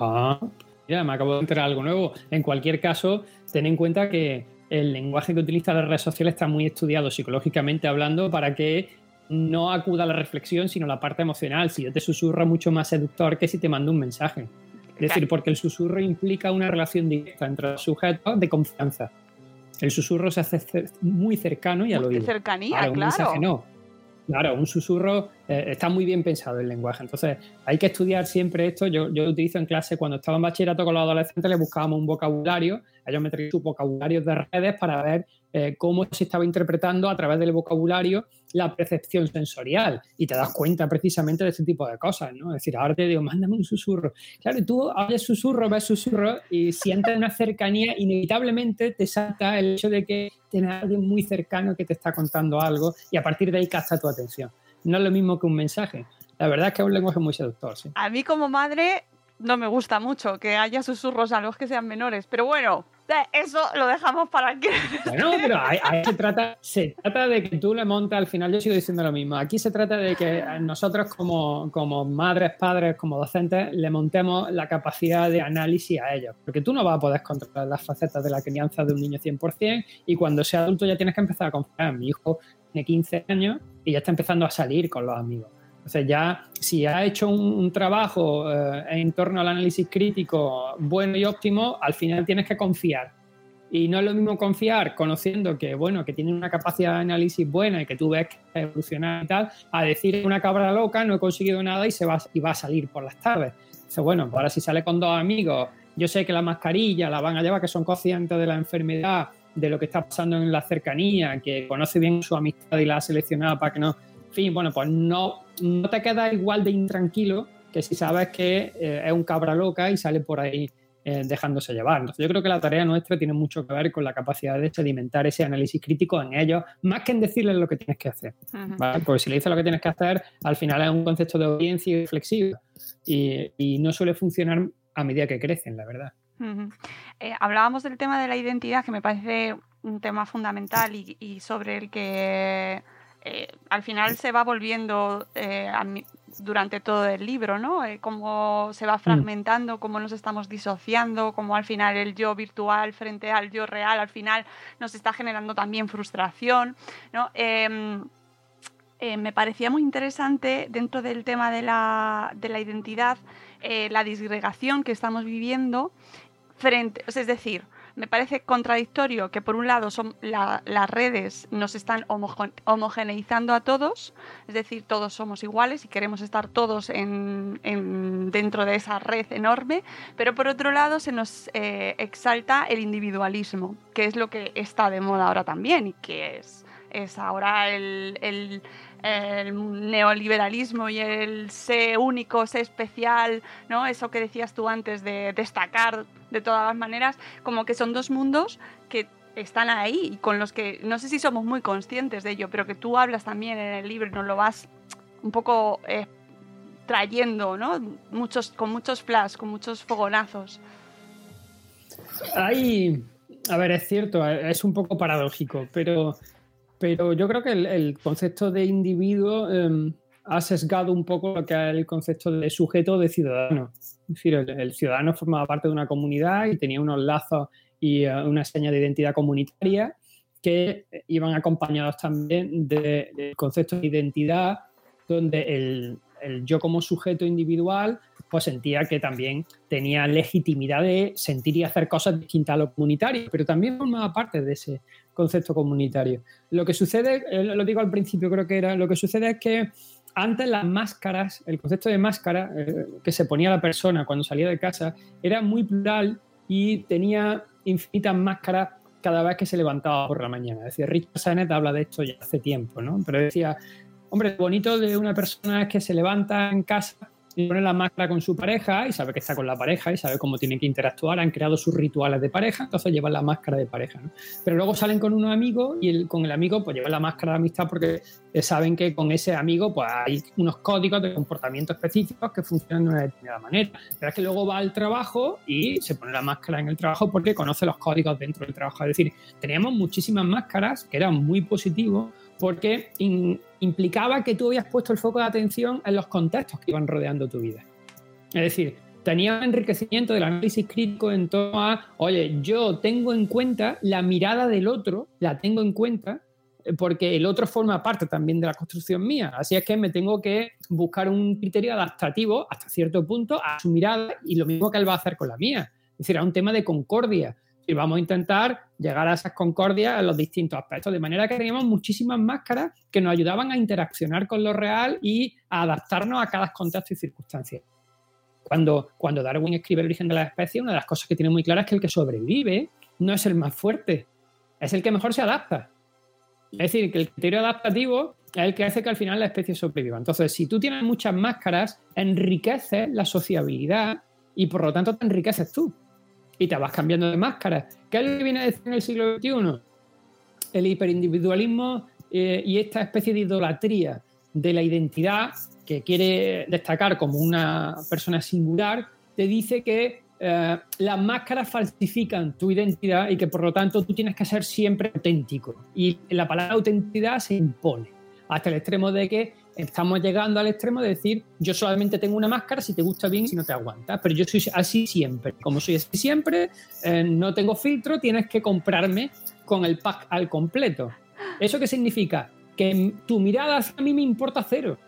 Ah, ya me acabo de enterar algo nuevo. En cualquier caso, ten en cuenta que el lenguaje que utiliza las redes sociales está muy estudiado psicológicamente hablando para que no acuda a la reflexión, sino la parte emocional. Si yo te susurro, mucho más seductor que si te mando un mensaje. Es decir, porque el susurro implica una relación directa entre los sujetos de confianza. El susurro se hace muy cercano y al oído. cercanía, claro. Un mensaje no. Claro, un susurro eh, está muy bien pensado el lenguaje. Entonces, hay que estudiar siempre esto. Yo, yo utilizo en clase cuando estaba en bachillerato con los adolescentes, les buscábamos un vocabulario. Ellos me traían sus vocabularios de redes para ver eh, cómo se estaba interpretando a través del vocabulario la percepción sensorial y te das cuenta precisamente de este tipo de cosas, ¿no? Es decir, ahora te digo, mándame un susurro. Claro, tú oyes susurro, ves susurro y sientes una cercanía, inevitablemente te salta el hecho de que tienes a alguien muy cercano que te está contando algo y a partir de ahí capta tu atención. No es lo mismo que un mensaje. La verdad es que es un lenguaje muy seductor. A mí como madre no me gusta mucho que haya susurros a los que sean menores, pero bueno, eso lo dejamos para que. Bueno, pero ahí, se, trata, se trata de que tú le montes, al final yo sigo diciendo lo mismo. Aquí se trata de que nosotros, como, como madres, padres, como docentes, le montemos la capacidad de análisis a ellos. Porque tú no vas a poder controlar las facetas de la crianza de un niño 100% y cuando sea adulto ya tienes que empezar a confiar. Mi hijo tiene 15 años y ya está empezando a salir con los amigos. Entonces ya si ha hecho un, trabajo eh, en torno al análisis crítico bueno y óptimo, al final tienes que confiar. Y no es lo mismo confiar conociendo que, bueno, que tiene una capacidad de análisis buena y que tú ves que evolucionar y tal, a decir una cabra loca, no he conseguido nada y, se va, y va a salir por las tardes. Entonces, bueno, pues ahora si sale con dos amigos, yo sé que la mascarilla la van a llevar, que son conscientes de la enfermedad, de lo que está pasando en la cercanía, que conoce bien su amistad y la ha seleccionado para que no... Fin, bueno, pues no, no te queda igual de intranquilo que si sabes que eh, es un cabra loca y sale por ahí eh, dejándose llevar. Entonces, yo creo que la tarea nuestra tiene mucho que ver con la capacidad de sedimentar ese análisis crítico en ellos, más que en decirles lo que tienes que hacer. ¿vale? Porque si le dices lo que tienes que hacer, al final es un concepto de audiencia y flexible. Y, y no suele funcionar a medida que crecen, la verdad. Eh, hablábamos del tema de la identidad, que me parece un tema fundamental y, y sobre el que eh, al final se va volviendo eh, durante todo el libro, ¿no? Eh, cómo se va fragmentando, cómo nos estamos disociando, cómo al final el yo virtual frente al yo real, al final nos está generando también frustración, ¿no? Em, me parecía muy interesante dentro del tema de la, de la identidad la disgregación que estamos viviendo frente, o sea, es decir, me parece contradictorio que por un lado son la- las redes nos están homogen- homogeneizando a todos, es decir, todos somos iguales y queremos estar todos en, en- dentro de esa red enorme, pero por otro lado se nos eh, exalta el individualismo, que es lo que está de moda ahora también y que es, es ahora el- el neoliberalismo y el sé único, sé especial, ¿no? Eso que decías tú antes de destacar de todas las maneras, como que son dos mundos que están ahí y con los que no sé si somos muy conscientes de ello, pero que tú hablas también en el libro nos lo vas un poco eh, trayendo, ¿no? Muchos, con muchos flash, con muchos fogonazos. Hay, a ver, es cierto, es un poco paradójico, pero, pero yo creo que el, concepto de individuo eh, ha sesgado un poco lo que es el concepto de sujeto de ciudadano. Es decir, el, ciudadano formaba parte de una comunidad y tenía unos lazos y uh, una seña de identidad comunitaria que iban acompañados también del de concepto de identidad, donde el yo como sujeto individual pues sentía que también tenía legitimidad de sentir y hacer cosas distintas a lo comunitario, pero también formaba parte de ese concepto comunitario. Lo que sucede, eh, lo digo al principio, creo que era, lo que sucede es que antes las máscaras, el concepto de máscara eh, que se ponía la persona cuando salía de casa era muy plural y tenía infinitas máscaras cada vez que se levantaba por la mañana. Es decir, Richard Sennett habla de esto ya hace tiempo, ¿no? Pero decía, hombre, lo bonito de una persona es que se levanta en casa pone la máscara con su pareja y sabe que está con la pareja y sabe cómo tiene que interactuar, han creado sus rituales de pareja, entonces llevan la máscara de pareja. ¿no? Pero luego salen con unos amigos y el, con el amigo pues llevan la máscara de amistad porque saben que con ese amigo pues hay unos códigos de comportamiento específicos que funcionan de una determinada manera. Pero es que luego va al trabajo y se pone la máscara en el trabajo porque conoce los códigos dentro del trabajo. Es decir, teníamos muchísimas máscaras que eran muy positivos porque in, implicaba que tú habías puesto el foco de atención en los contextos que iban rodeando tu vida. Es decir, tenía un enriquecimiento del análisis crítico en torno a, oye, yo tengo en cuenta la mirada del otro, la tengo en cuenta, porque el otro forma parte también de la construcción mía. Así es que me tengo que buscar un criterio adaptativo hasta cierto punto a su mirada y lo mismo que él va a hacer con la mía. Es decir, a un tema de concordia y vamos a intentar llegar a esas concordias en los distintos aspectos. De manera que teníamos muchísimas máscaras que nos ayudaban a interaccionar con lo real y a adaptarnos a cada contexto y circunstancia. Cuando, cuando Darwin escribe el origen de la especie, una de las cosas que tiene muy clara es que el que sobrevive no es el más fuerte, es el que mejor se adapta. Es decir, que el criterio adaptativo es el que hace que al final la especie sobreviva. Entonces, si tú tienes muchas máscaras, enriqueces la sociabilidad y por lo tanto te enriqueces tú y te vas cambiando de máscara. ¿Qué es lo que viene a decir en el siglo XXI? El hiperindividualismo eh, y esta especie de idolatría de la identidad que quiere destacar como una persona singular, te dice que eh, las máscaras falsifican tu identidad y que por lo tanto tú tienes que ser siempre auténtico. Y la palabra autenticidad se impone hasta el extremo de que estamos llegando al extremo de decir yo solamente tengo una máscara si te gusta bien si no te aguantas, pero yo soy así siempre. Como soy así siempre, eh, no tengo filtro, tienes que comprarme con el pack al completo. ¿Eso qué significa? Que tu mirada hacia mí me importa cero.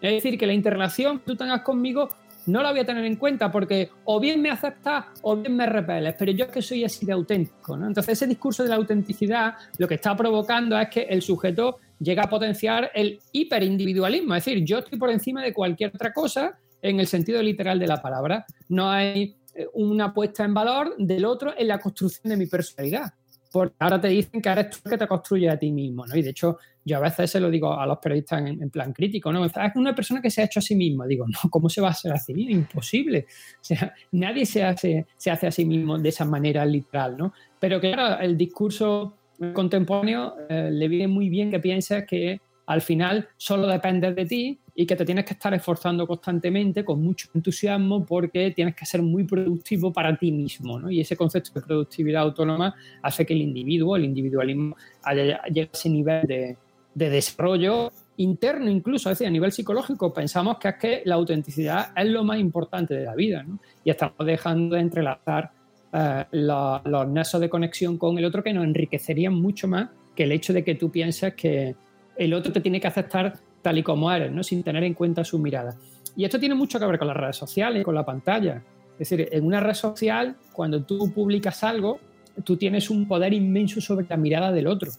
Es decir, que la interrelación que tú tengas conmigo no la voy a tener en cuenta porque o bien me aceptas o bien me repeles, pero yo es que soy así de auténtico. ¿no? Entonces ese discurso de la autenticidad lo que está provocando es que el sujeto llega a potenciar el hiperindividualismo, es decir, yo estoy por encima de cualquier otra cosa en el sentido literal de la palabra. No hay eh, una puesta en valor del otro en la construcción de mi personalidad. Porque ahora te dicen que eres tú que te construye a ti mismo, ¿no? Y de hecho, yo a veces se lo digo a los periodistas en, plan crítico, ¿no? Es una persona que se ha hecho a sí mismo. Digo, no, ¿cómo se va a hacer a sí mismo? Imposible. O sea, nadie se hace, se hace a sí mismo de esa manera literal, ¿no? Pero claro, el discurso contemporáneo eh, le viene muy bien que pienses que al final solo dependes de ti y que te tienes que estar esforzando constantemente con mucho entusiasmo porque tienes que ser muy productivo para ti mismo. ¿no? Y ese concepto de productividad autónoma hace que el individuo, el individualismo, llegue a ese nivel de, desarrollo interno incluso, decir, a nivel psicológico, pensamos que es que la autenticidad es lo más importante de la vida y estamos dejando de entrelazar eh, los, los de conexión con el otro que nos enriquecerían mucho más que el hecho de que tú pienses que el otro te tiene que aceptar tal y como eres, ¿no? sin tener en cuenta su mirada. Y esto tiene mucho que ver con las redes sociales, con la pantalla. Es decir, en una red social, cuando tú publicas algo, tú tienes un poder inmenso sobre la mirada del otro.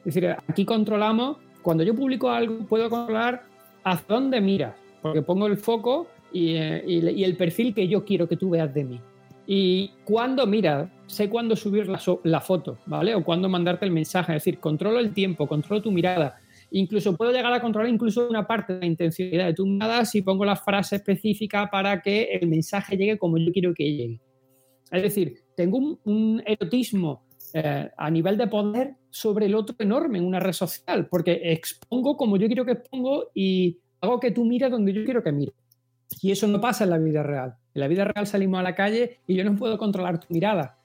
Es decir, aquí controlamos, cuando yo publico algo, puedo controlar hacia dónde miras, porque pongo el foco y, eh, el perfil que yo quiero que tú veas de mí. Y cuando miras, sé cuándo subir la, la, foto, ¿vale? O cuándo mandarte el mensaje. Es decir, controlo el tiempo, controlo tu mirada. Incluso puedo llegar a controlar incluso una parte de la intencionalidad de tu mirada si pongo la frase específica para que el mensaje llegue como yo quiero que llegue. Es decir, tengo un, erotismo eh, a nivel de poder sobre el otro enorme en una red social, porque expongo como yo quiero que expongo y hago que tú mires donde yo quiero que mire. Y eso no pasa en la vida real. En la vida real salimos a la calle y yo no puedo controlar tu mirada,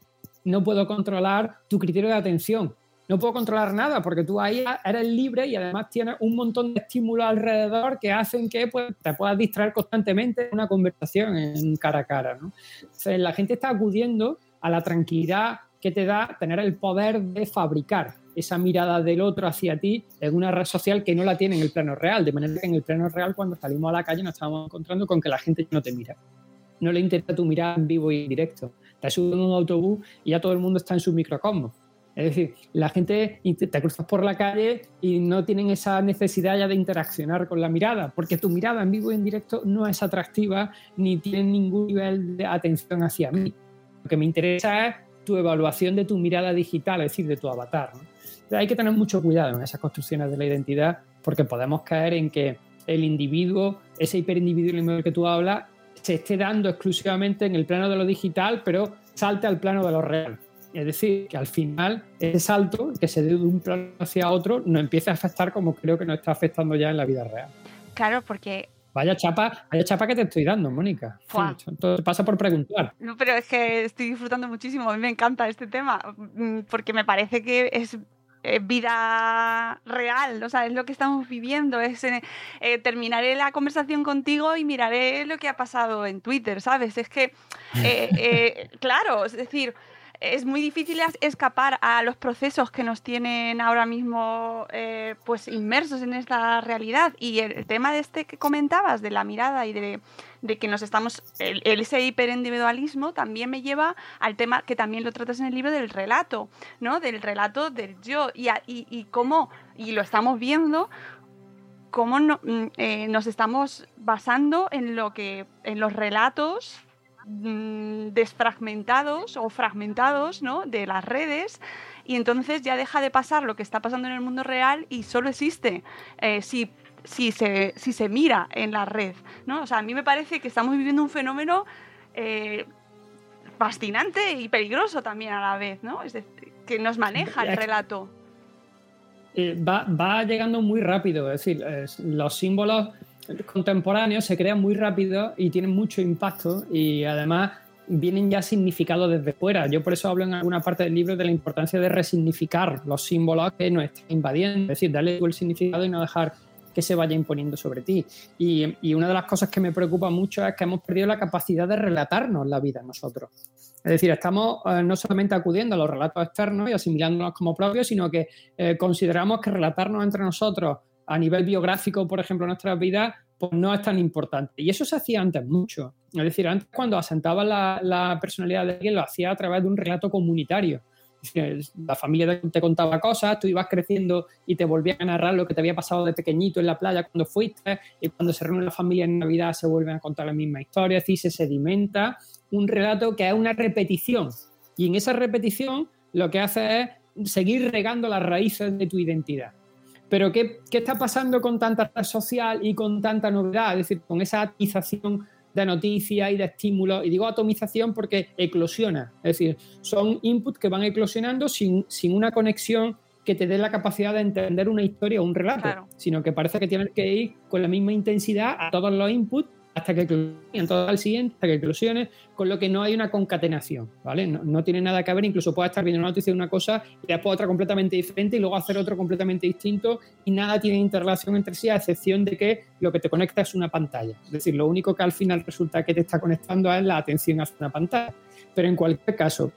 no puedo controlar tu criterio de atención, no puedo controlar nada porque tú ahí eres libre y además tienes un montón de estímulos alrededor que hacen que pues, te puedas distraer constantemente en una conversación en cara a cara. ¿no? la gente está acudiendo a la tranquilidad que te da tener el poder de fabricar esa mirada del otro hacia ti en una red social que no la tiene en el plano real. De manera que en el plano real, cuando salimos a la calle, nos estamos encontrando con que la gente no te mira. No le interesa tu mirada en vivo y en directo. Te subes en un autobús y ya todo el mundo está en su microcosmos es decir, la gente te cruzas por la calle y no tienen esa necesidad ya de interaccionar con la mirada, porque tu mirada en vivo y en directo no es atractiva ni tiene ningún nivel de atención hacia mí. Lo que me interesa es tu evaluación de tu mirada digital, es decir, de tu avatar. hay que tener mucho cuidado en esas construcciones de la identidad, porque podemos caer en que el individuo, ese hiperindividualismo del que tú hablas, se esté dando exclusivamente en el plano de lo digital, pero salte al plano de lo real. Es decir, que al final ese salto que se dé de un plano hacia otro no empiece a afectar como creo que nos está afectando ya en la vida real. Claro, porque Vaya chapa, vaya chapa que te estoy dando, Mónica. Entonces pasa por preguntar. No, pero es que estoy disfrutando muchísimo. A mí me encanta este tema mm, porque me parece que es eh, vida real, o sea, es lo que estamos viviendo. Es eh, eh, terminaré la conversación contigo y miraré lo que ha pasado en Twitter, ¿sabes? Es que, claro, es decir, es muy difícil escapar a los procesos que nos tienen ahora mismo eh, pues inmersos en esta realidad. Y el, tema de este que comentabas, de la mirada y de, que nos estamos, el, ese hiperindividualismo también me lleva al tema que también lo tratas en el libro del relato, ¿no? Del relato del yo y, y, cómo, y lo estamos viendo, cómo mm, eh, nos estamos basando en lo que, en los relatos Mm, desfragmentados o fragmentados ¿no? de las redes y entonces ya deja de pasar lo que está pasando en el mundo real y solo existe eh, si, si, se, si se mira en la red. ¿no? O sea, a mí me parece que estamos viviendo un fenómeno eh, fascinante y peligroso también a la vez, ¿no? Es decir, que nos maneja el relato. Eh, va, va, llegando muy rápido, es decir, los símbolos contemporáneos se crean muy rápido y tienen mucho impacto y además vienen ya significados desde fuera. Yo por eso hablo en alguna parte del libro de la importancia de resignificar los símbolos que nos están invadiendo, es decir, darle el significado y no dejar que se vaya imponiendo sobre ti. Y, una de las cosas que me preocupa mucho es que hemos perdido la capacidad de relatarnos la vida nosotros. Es decir, estamos eh, no solamente acudiendo a los relatos externos y asimilándonos como propios, sino que eh, consideramos que relatarnos entre nosotros a nivel biográfico, por ejemplo, en nuestras vidas, pues no es tan importante. Y eso se hacía antes mucho. Es decir, antes cuando asentaba la, la personalidad de alguien lo hacía a través de un relato comunitario. La familia te contaba cosas, tú ibas creciendo y te volvían a narrar lo que te había pasado de pequeñito en la playa cuando fuiste, y cuando se reúne la familia en Navidad se vuelven a contar la misma historia, así se sedimenta un relato que es una repetición. Y en esa repetición lo que hace es seguir regando las raíces de tu identidad. Pero ¿qué, qué está pasando con tanta red social y con tanta novedad? Es decir, con esa atización de noticias y de estímulos. Y digo atomización porque eclosiona. Es decir, son inputs que van eclosionando sin, sin una conexión que te dé la capacidad de entender una historia o un relato, sino que parece que tienes que ir con la misma intensidad a todos los inputs hasta que eclosionen todo al siguiente, hasta que eclosione, con lo que no hay una concatenación, ¿vale? No, tiene nada que ver, incluso puedes estar viendo una noticia de una cosa y después otra completamente diferente y luego hacer otro completamente distinto y nada tiene interrelación entre sí, a excepción de que lo que te conecta es una pantalla. Es decir, lo único que al final resulta que te está conectando es la atención hacia una pantalla. Pero en cualquier caso,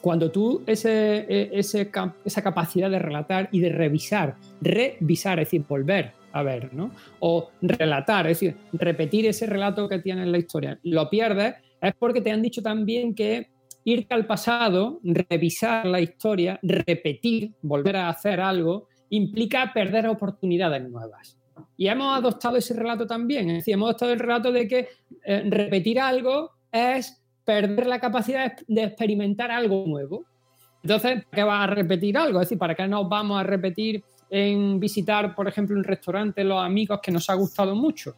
cuando tú ese, e, ese, esa capacidad de relatar y de revisar, revisar, es decir, volver a ver, ¿no? O relatar, es decir, repetir ese relato que tiene en la historia, lo pierdes, es porque te han dicho también que irte al pasado, revisar la historia, repetir, volver a hacer algo, implica perder oportunidades nuevas. Y hemos adoptado ese relato también, es decir, hemos adoptado el relato de que eh, repetir algo es perder la capacidad de experimentar algo nuevo. Entonces, ¿qué vas a repetir algo? Es decir, ¿para qué nos vamos a repetir en visitar, por ejemplo, un restaurante, los amigos que nos ha gustado mucho.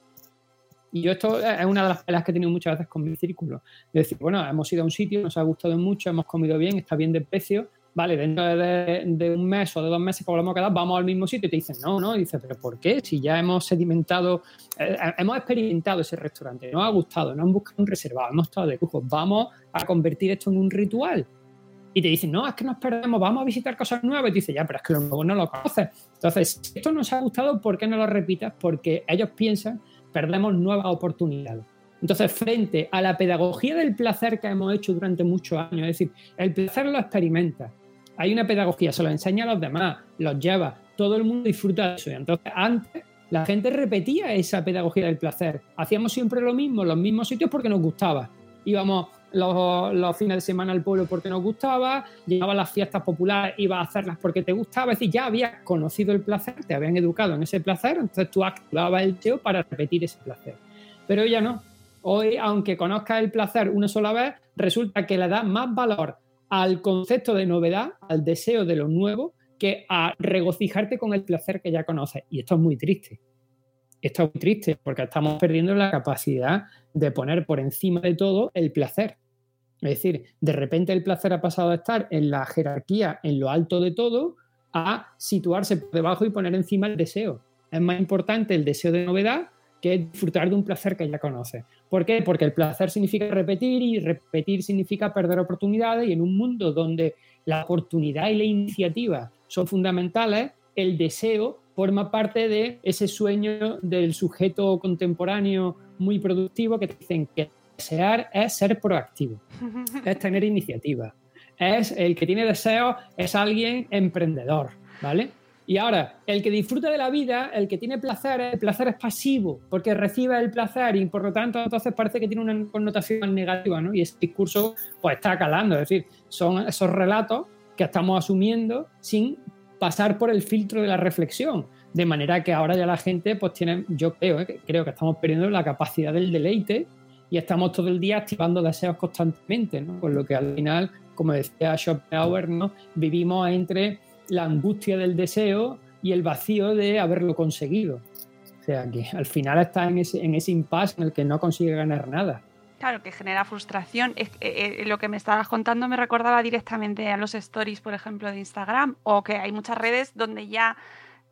Y yo esto es una de las peleas que he tenido muchas veces con mi círculo. De decir, bueno, hemos ido a un sitio, nos ha gustado mucho, hemos comido bien, está bien de precio, vale, dentro de, un mes o de dos meses que volvemos a quedar, vamos al mismo sitio y te dicen, no, no, y dice, pero ¿por qué? Si ya hemos sedimentado, eh, hemos experimentado ese restaurante, nos ha gustado, nos han buscado un reservado, hemos estado de lujo, vamos a convertir esto en un ritual y te dicen, no, es que nos perdemos, vamos a visitar cosas nuevas. Y te dices, ya, pero es que lo nuevo no lo conoces. Entonces, si esto nos ha gustado, ¿por qué no lo repitas? Porque ellos piensan, perdemos nuevas oportunidades. Entonces, frente a la pedagogía del placer que hemos hecho durante muchos años, es decir, el placer lo experimenta. Hay una pedagogía, se lo enseña a los demás, los lleva, todo el mundo disfruta de eso. Entonces, antes la gente repetía esa pedagogía del placer. Hacíamos siempre lo mismo, los mismos sitios porque nos gustaba. Íbamos los, fines de semana al pueblo porque nos gustaba, llegaba las fiestas populares, ibas a hacerlas porque te gustaba, es decir, ya habías conocido el placer, te habían educado en ese placer, entonces tú activabas el SEO para repetir ese placer. Pero ya no. Hoy, aunque conozcas el placer una sola vez, resulta que le das más valor al concepto de novedad, al deseo de lo nuevo, que a regocijarte con el placer que ya conoces. Y esto es muy triste. Esto es muy triste porque estamos perdiendo la capacidad de poner por encima de todo el placer. Es decir, de repente el placer ha pasado a estar en la jerarquía, en lo alto de todo, a situarse por debajo y poner encima el deseo. Es más importante el deseo de novedad que disfrutar de un placer que ya conoce. ¿Por qué? Porque el placer significa repetir y repetir significa perder oportunidades y en un mundo donde la oportunidad y la iniciativa son fundamentales, el deseo forma parte de ese sueño del sujeto contemporáneo muy productivo que te dicen que desear es ser proactivo, es tener iniciativa. Es el que tiene deseos, es alguien emprendedor, ¿vale? Y ahora, el que disfruta de la vida, el que tiene placer, el placer es pasivo, porque recibe el placer y por lo tanto entonces parece que tiene una connotación negativa, ¿no? Y ese discurso pues está calando, es decir, son esos relatos que estamos asumiendo sin pasar por el filtro de la reflexión. De manera que ahora ya la gente pues tiene, yo creo, ¿eh? creo que estamos perdiendo la capacidad del deleite y estamos todo el día activando deseos constantemente, ¿no? Con lo que al final, como decía Schopenhauer, ¿no? vivimos entre la angustia del deseo y el vacío de haberlo conseguido. O sea, que al final está en ese, en ese impasse en el que no consigue ganar nada. Claro, que genera frustración. Eh, eh, lo que me estabas contando me recordaba directamente a los stories, por ejemplo, de Instagram, o que hay muchas redes donde ya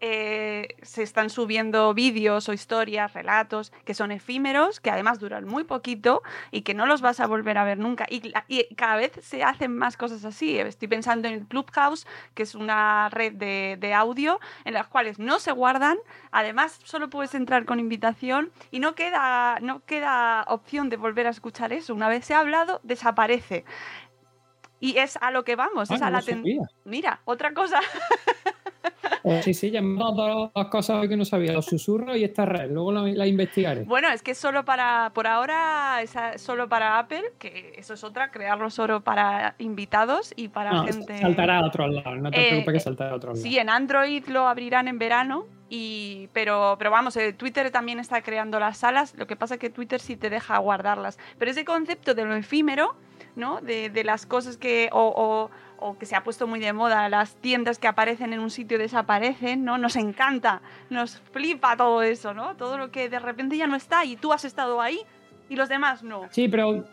eh, se están subiendo vídeos o historias, relatos que son efímeros, que además duran muy poquito y que no los vas a volver a ver nunca. Y, cada vez se hacen más cosas así. Estoy pensando en Clubhouse, que es una red de, audio en las cuales no se guardan, además solo puedes entrar con invitación y no queda, no queda opción de volver a escuchar eso. Una vez se ha hablado, desaparece. Y es a lo que vamos, es ah, a la Mira, otra cosa. Sí, sí, han dado dos cosas que no sabía, los susurros y esta red, luego la, la investigaré. Bueno, es que solo para, por ahora, es solo para Apple, que eso es otra, crearlo solo para invitados y para No, gente... saltará a otros lados, no te Eh, preocupes que eh, saltará a otros lados. Sí, en Android lo abrirán en verano, y, pero, pero vamos, eh, Twitter también está creando las salas, lo que pasa es que Twitter sí te deja guardarlas. Pero ese concepto de lo efímero, ¿no? De, de las cosas que... O, o- o que se ha puesto muy de moda, las tiendas que aparecen en un sitio desaparecen, ¿no? Nos encanta, nos flipa todo eso, ¿no? Todo lo que de repente ya no está y tú has estado ahí y los demás no. Sí, pero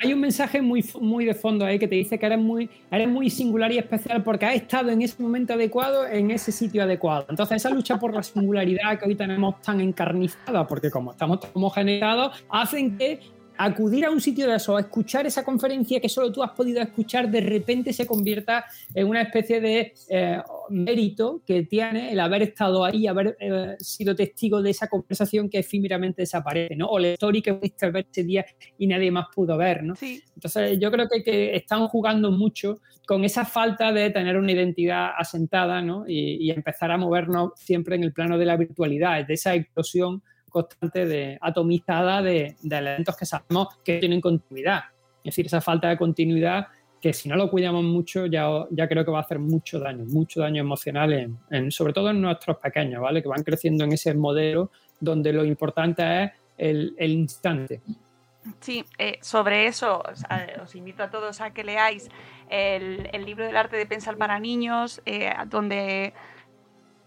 hay un mensaje muy, muy de fondo ahí que te dice que eres muy, eres muy singular y especial porque has estado en ese momento adecuado, en ese sitio adecuado. Entonces, esa lucha por la singularidad que hoy tenemos tan encarnizada, porque como estamos tan homogeneizados, hacen que acudir a un sitio de eso, escuchar esa conferencia que solo tú has podido escuchar, de repente se convierta en una especie de eh, mérito que tiene el haber estado ahí, haber eh, sido testigo de esa conversación que efímeramente desaparece, ¿no? O la story que pudiste ver ese día y nadie más pudo ver, ¿no? Sí, Entonces, yo creo que, que están jugando mucho con esa falta de tener una identidad asentada, ¿no? Y, y empezar a movernos siempre en el plano de la virtualidad, de esa explosión constante de atomizada de, de elementos que sabemos que tienen continuidad. Es decir, esa falta de continuidad que si no lo cuidamos mucho ya, ya creo que va a hacer mucho daño, mucho daño emocional, en, en- sobre todo en nuestros pequeños, ¿vale? Que van creciendo en ese modelo donde lo importante es el, el instante. Sí, eh, sobre eso os, os invito a todos a que leáis el, el libro del arte de pensar para niños, eh, donde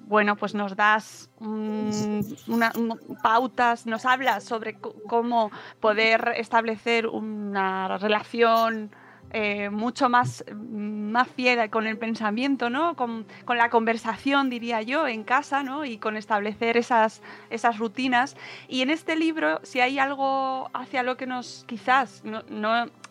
bueno, pues nos das pautas, nos hablas sobre cómo poder establecer una relación eh, mucho más, más fiel con el pensamiento, ¿no? Con, con la conversación, diría yo, en casa, ¿no? Y con establecer esas, esas rutinas. Y en este libro, si hay algo hacia lo que nos quizás no,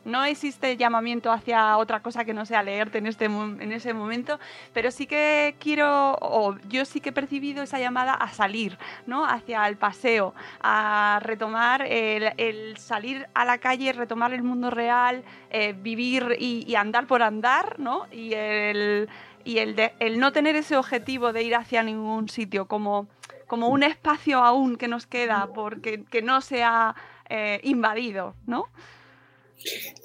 no existe llamamiento hacia otra cosa que no sea leerte en, este, en ese momento, pero sí que quiero, o yo sí que he percibido esa llamada a salir, ¿no? Hacia el paseo, a retomar el, salir a la calle, retomar el mundo real, eh, vivir y, andar por andar, ¿no? Y el, y el, de- el no tener ese objetivo de ir hacia ningún sitio, como, como un espacio aún que nos queda, porque que no se ha eh, invadido, ¿no?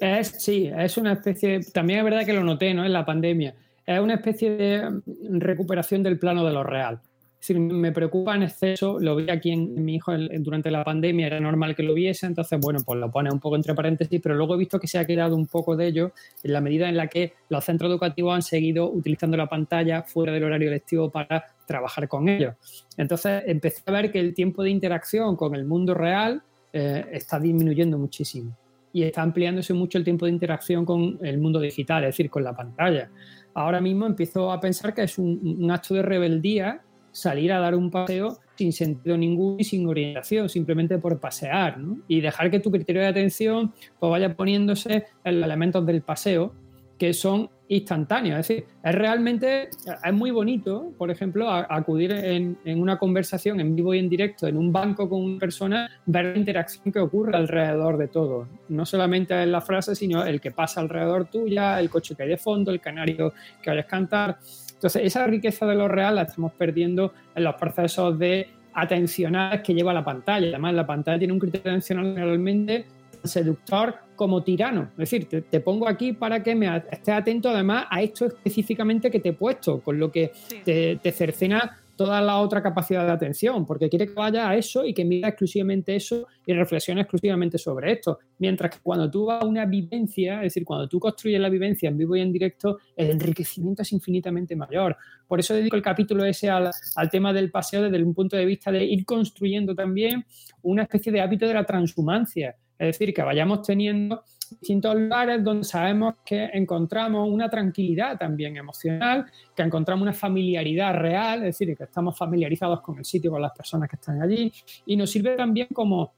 Es, sí, es una especie, también es verdad que lo noté ¿no? en la pandemia, es una especie de recuperación del plano de lo real. Decir, me preocupa en exceso, lo vi aquí en, mi hijo durante la pandemia, era normal que lo viese, entonces, bueno, pues lo pone un poco entre paréntesis, pero luego he visto que se ha quedado un poco de ello en la medida en la que los centros educativos han seguido utilizando la pantalla fuera del horario lectivo para trabajar con ellos. Entonces, empecé a ver que el tiempo de interacción con el mundo real eh, está disminuyendo muchísimo y está ampliándose mucho el tiempo de interacción con el mundo digital, es decir, con la pantalla. Ahora mismo empiezo a pensar que es un, acto de rebeldía salir a dar un paseo sin sentido ninguno y sin orientación, simplemente por pasear, ¿no? Y dejar que tu criterio de atención pues, vaya poniéndose en los elementos del paseo que son instantáneos. Es decir, es realmente, es muy bonito, por ejemplo, a- acudir en, en una conversación en vivo y en directo en un banco con una persona, ver la interacción que ocurre alrededor de todo. No solamente en la frase, sino el que pasa alrededor tuya, el coche que hay de fondo, el canario que oyes cantar. Entonces, esa riqueza de lo real la estamos perdiendo en los procesos de atencionales que lleva la pantalla. Además, la pantalla tiene un criterio atencional realmente seductor como tirano. Es decir, te, te pongo aquí para que me estés atento además a esto específicamente que te he puesto, con lo que Sí. te, te cercena toda la otra capacidad de atención, porque quiere que vaya a eso y que mira exclusivamente eso y reflexione exclusivamente sobre esto. Mientras que cuando tú vas a una vivencia, es decir, cuando tú construyes la vivencia en vivo y en directo, el enriquecimiento es infinitamente mayor. Por eso dedico el capítulo ese al, al tema del paseo desde un punto de vista de ir construyendo también una especie de hábito de la transhumancia. Es decir, que vayamos teniendo distintos lugares donde sabemos que encontramos una tranquilidad también emocional, que encontramos una familiaridad real, es decir, que estamos familiarizados con el sitio, con las personas que están allí, y nos sirve también como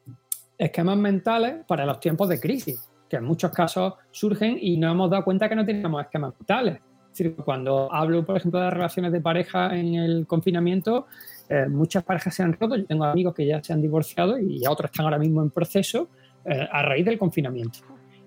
esquemas mentales para los tiempos de crisis, que en muchos casos surgen y nos hemos dado cuenta que no teníamos esquemas mentales. Es decir, cuando hablo, por ejemplo, de relaciones de pareja en el confinamiento, eh, muchas parejas se han roto, yo tengo amigos que ya se han divorciado y otros están ahora mismo en proceso eh, a raíz del confinamiento.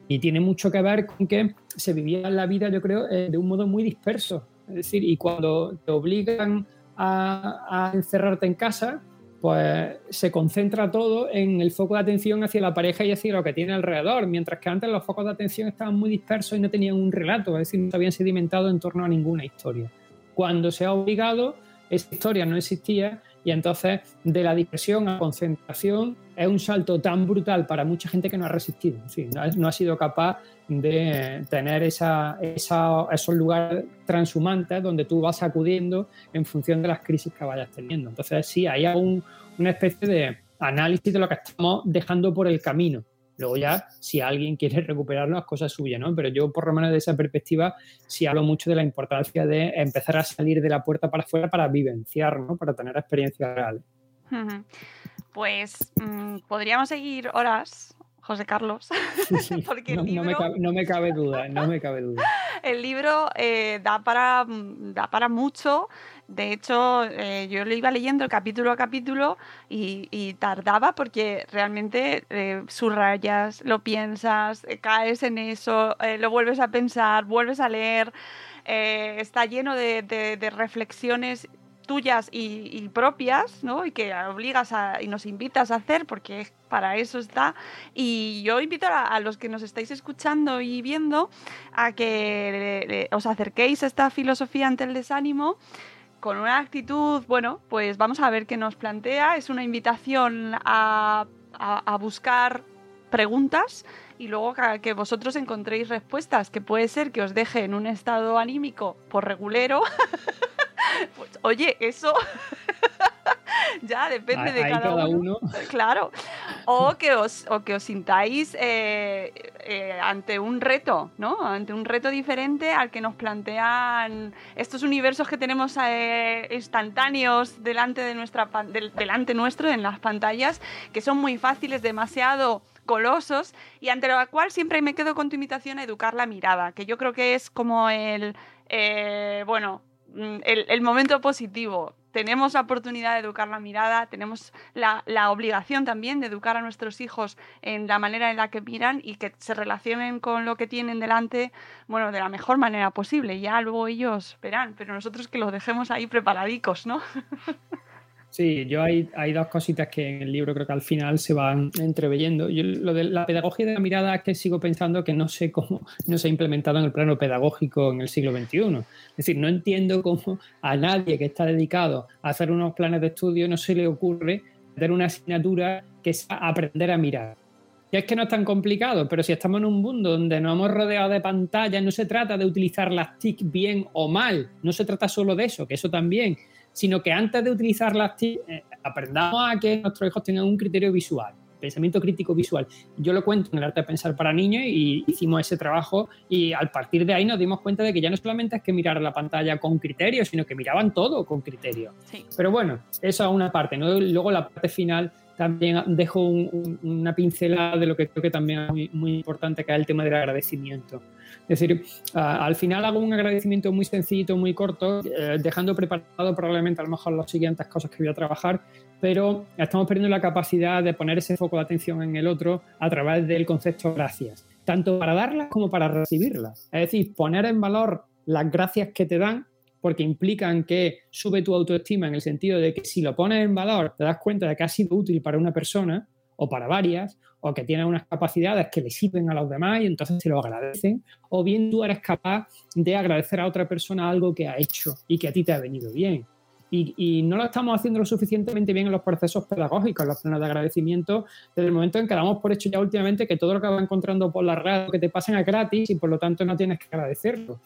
Y tiene mucho que ver con que se vivía la vida, yo creo, eh, de un modo muy disperso. Es decir, y cuando te obligan a, encerrarte en casa, pues se concentra todo en el foco de atención hacia la pareja y hacia lo que tiene alrededor, mientras que antes los focos de atención estaban muy dispersos y no tenían un relato, es decir, no habían sedimentado en torno a ninguna historia. Cuando se ha obligado, esa historia no existía y entonces de la dispersión a concentración es un salto tan brutal para mucha gente que no ha resistido, no, ha, no ha sido capaz de tener esa, esa, esos lugares transhumantes donde tú vas acudiendo en función de las crisis que vayas teniendo. Entonces sí, hay un, una especie de análisis de lo que estamos dejando por el camino. Luego ya, si alguien quiere recuperarlo, es cosa suya, ¿no? Pero yo, por lo menos de esa perspectiva, sí hablo mucho de la importancia de empezar a salir de la puerta para afuera para vivenciar, ¿no? Para tener experiencias reales. Pues mmm, podríamos seguir horas José Carlos. Porque no, libro, no, me cabe, no, me cabe, duda, no me cabe duda. El libro eh, da, para, da para mucho. De hecho, eh, yo lo iba leyendo capítulo a capítulo y, tardaba porque realmente eh, subrayas, lo piensas, eh, caes en eso, lo vuelves a pensar, vuelves a leer. está lleno de, reflexiones tuyas y, propias, ¿no? Y que obligas a, y nos invitas a hacer, porque para eso está. Y yo invito a, los que nos estáis escuchando y viendo a que os acerquéis a esta filosofía ante el desánimo con una actitud, bueno, pues vamos a ver qué nos plantea. Es una invitación a, a, buscar preguntas y luego que vosotros encontréis respuestas, que puede ser que os deje en un estado anímico por regulero. pues, oye, eso ya depende de cada, cada uno. uno. Claro. O que os, o que os sintáis eh, eh, ante un reto, ¿no? Ante un reto diferente al que nos plantean estos universos que tenemos eh, instantáneos delante de nuestra del, delante nuestro en las pantallas, que son muy fáciles, demasiado colosos y ante lo cual siempre me quedo con tu invitación a educar la mirada, que yo creo que es como el, eh, bueno, el, el, momento positivo. Tenemos la oportunidad de educar la mirada, tenemos la, la, obligación también de educar a nuestros hijos en la manera en la que miran y que se relacionen con lo que tienen delante, bueno, de la mejor manera posible. Ya luego ellos verán, pero nosotros que los dejemos ahí preparadicos, ¿no? Sí, yo hay, dos cositas que en el libro creo que al final se van entreveyendo. Yo lo de la pedagogía de la mirada es que sigo pensando que no sé cómo no se ha implementado en el plano pedagógico en el siglo XXI. Es decir, no entiendo cómo a nadie que está dedicado a hacer unos planes de estudio no se le ocurre tener una asignatura que es aprender a mirar. Y es que no es tan complicado, pero si estamos en un mundo donde nos hemos rodeado de pantallas, no se trata de utilizar las TIC bien o mal, no se trata solo de eso, que eso también, sino que antes de utilizar las TIC eh, aprendamos a que nuestros hijos tengan un criterio visual, pensamiento crítico visual. Yo lo cuento en el arte de pensar para niños y hicimos ese trabajo y al partir de ahí nos dimos cuenta de que ya no solamente es que mirar la pantalla con criterio, sino que miraban todo con criterio. Sí. Pero bueno, eso es una parte, ¿no? Luego la parte final también dejo un, un, una pincelada de lo que creo que también es muy, muy, importante, que es el tema del agradecimiento. Es decir, al final hago un agradecimiento muy sencillito, muy corto, eh, dejando preparado probablemente a lo mejor las siguientes cosas que voy a trabajar, pero estamos perdiendo la capacidad de poner ese foco de atención en el otro a través del concepto gracias, tanto para darlas como para recibirlas. Es decir, poner en valor las gracias que te dan porque implican que sube tu autoestima en el sentido de que si lo pones en valor te das cuenta de que ha sido útil para una persona o para varias, o que tiene unas capacidades que le sirven a los demás y entonces se lo agradecen, o bien tú eres capaz de agradecer a otra persona algo que ha hecho y que a ti te ha venido bien. Y, no lo estamos haciendo lo suficientemente bien en los procesos pedagógicos, en los planes de agradecimiento, desde el momento en que damos por hecho ya últimamente que todo lo que vas encontrando por la red que te pasan es gratis y por lo tanto no tienes que agradecerlo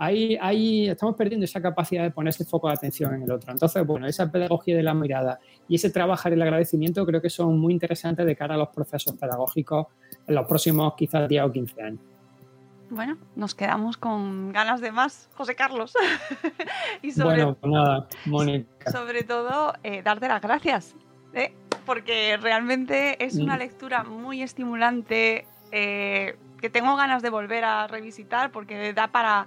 ahí, ahí estamos perdiendo esa capacidad de poner ese foco de atención en el otro. Entonces, bueno, esa pedagogía de la mirada y ese trabajar el agradecimiento creo que son muy interesantes de cara a los procesos pedagógicos en los próximos quizás 10 o 15 años. Bueno, nos quedamos con ganas de más, José Carlos. y sobre, bueno, pues nada, Mónica. Sobre todo, eh, darte las gracias, ¿eh? porque realmente es una lectura muy estimulante eh, que tengo ganas de volver a revisitar porque da para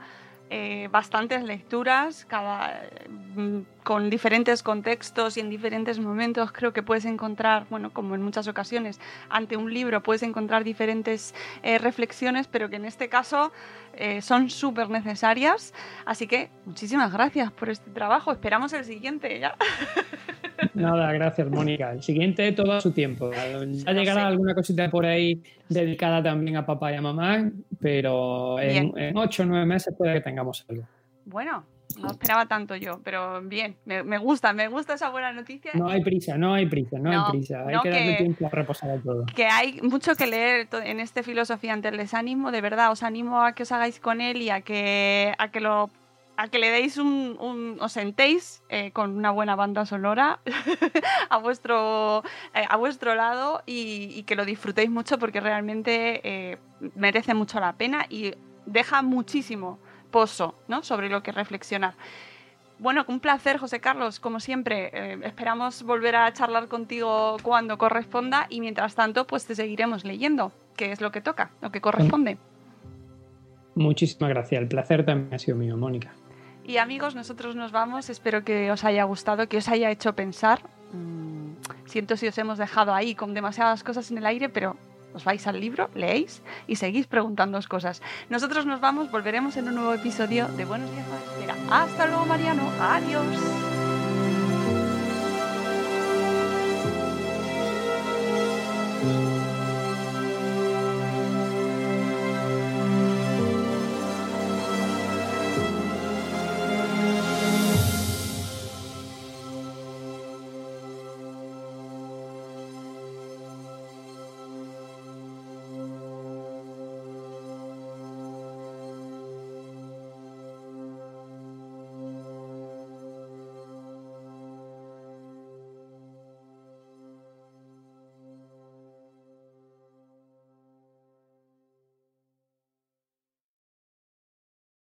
eh, bastantes lecturas, cada, mm, con diferentes contextos y en diferentes momentos. Creo que puedes encontrar, bueno, como en muchas ocasiones, ante un libro puedes encontrar diferentes eh, reflexiones, pero que en este caso eh, son súper necesarias. Así que muchísimas gracias por este trabajo. Esperamos el siguiente ya. Nada, gracias, Mónica. El siguiente todo a su tiempo. Ya llegará alguna cosita por ahí dedicada también a papá y a mamá, pero en, en ocho o nueve meses puede que tengamos algo. Bueno, no esperaba tanto yo, pero bien, me, gusta, me gusta esa buena noticia. No hay prisa, no hay prisa, no, hay prisa. Hay que darle tiempo a reposar todo. Que hay mucho que leer en este Filosofía ante el desánimo, de verdad, os animo a que os hagáis con él y a que, a que lo a que le deis un, os sentéis eh, con una buena banda sonora a vuestro eh, a vuestro lado y, que lo disfrutéis mucho porque realmente eh, merece mucho la pena y deja muchísimo pozo ¿no? sobre lo que reflexionar. Bueno, un placer, José Carlos, como siempre. Esperamos volver a charlar contigo cuando corresponda y mientras tanto, pues te seguiremos leyendo, que es lo que toca, lo que corresponde. Muchísimas gracias. El placer también ha sido mío, Mónica. Y amigos, nosotros nos vamos. Espero que os haya gustado, que os haya hecho pensar. Mm, siento si os hemos dejado ahí con demasiadas cosas en el aire, pero os vais al libro, leéis y seguís preguntándoos cosas. Nosotros nos vamos, volveremos en un nuevo episodio de Buenos Días Espera. Hasta luego, Mariano. Adiós.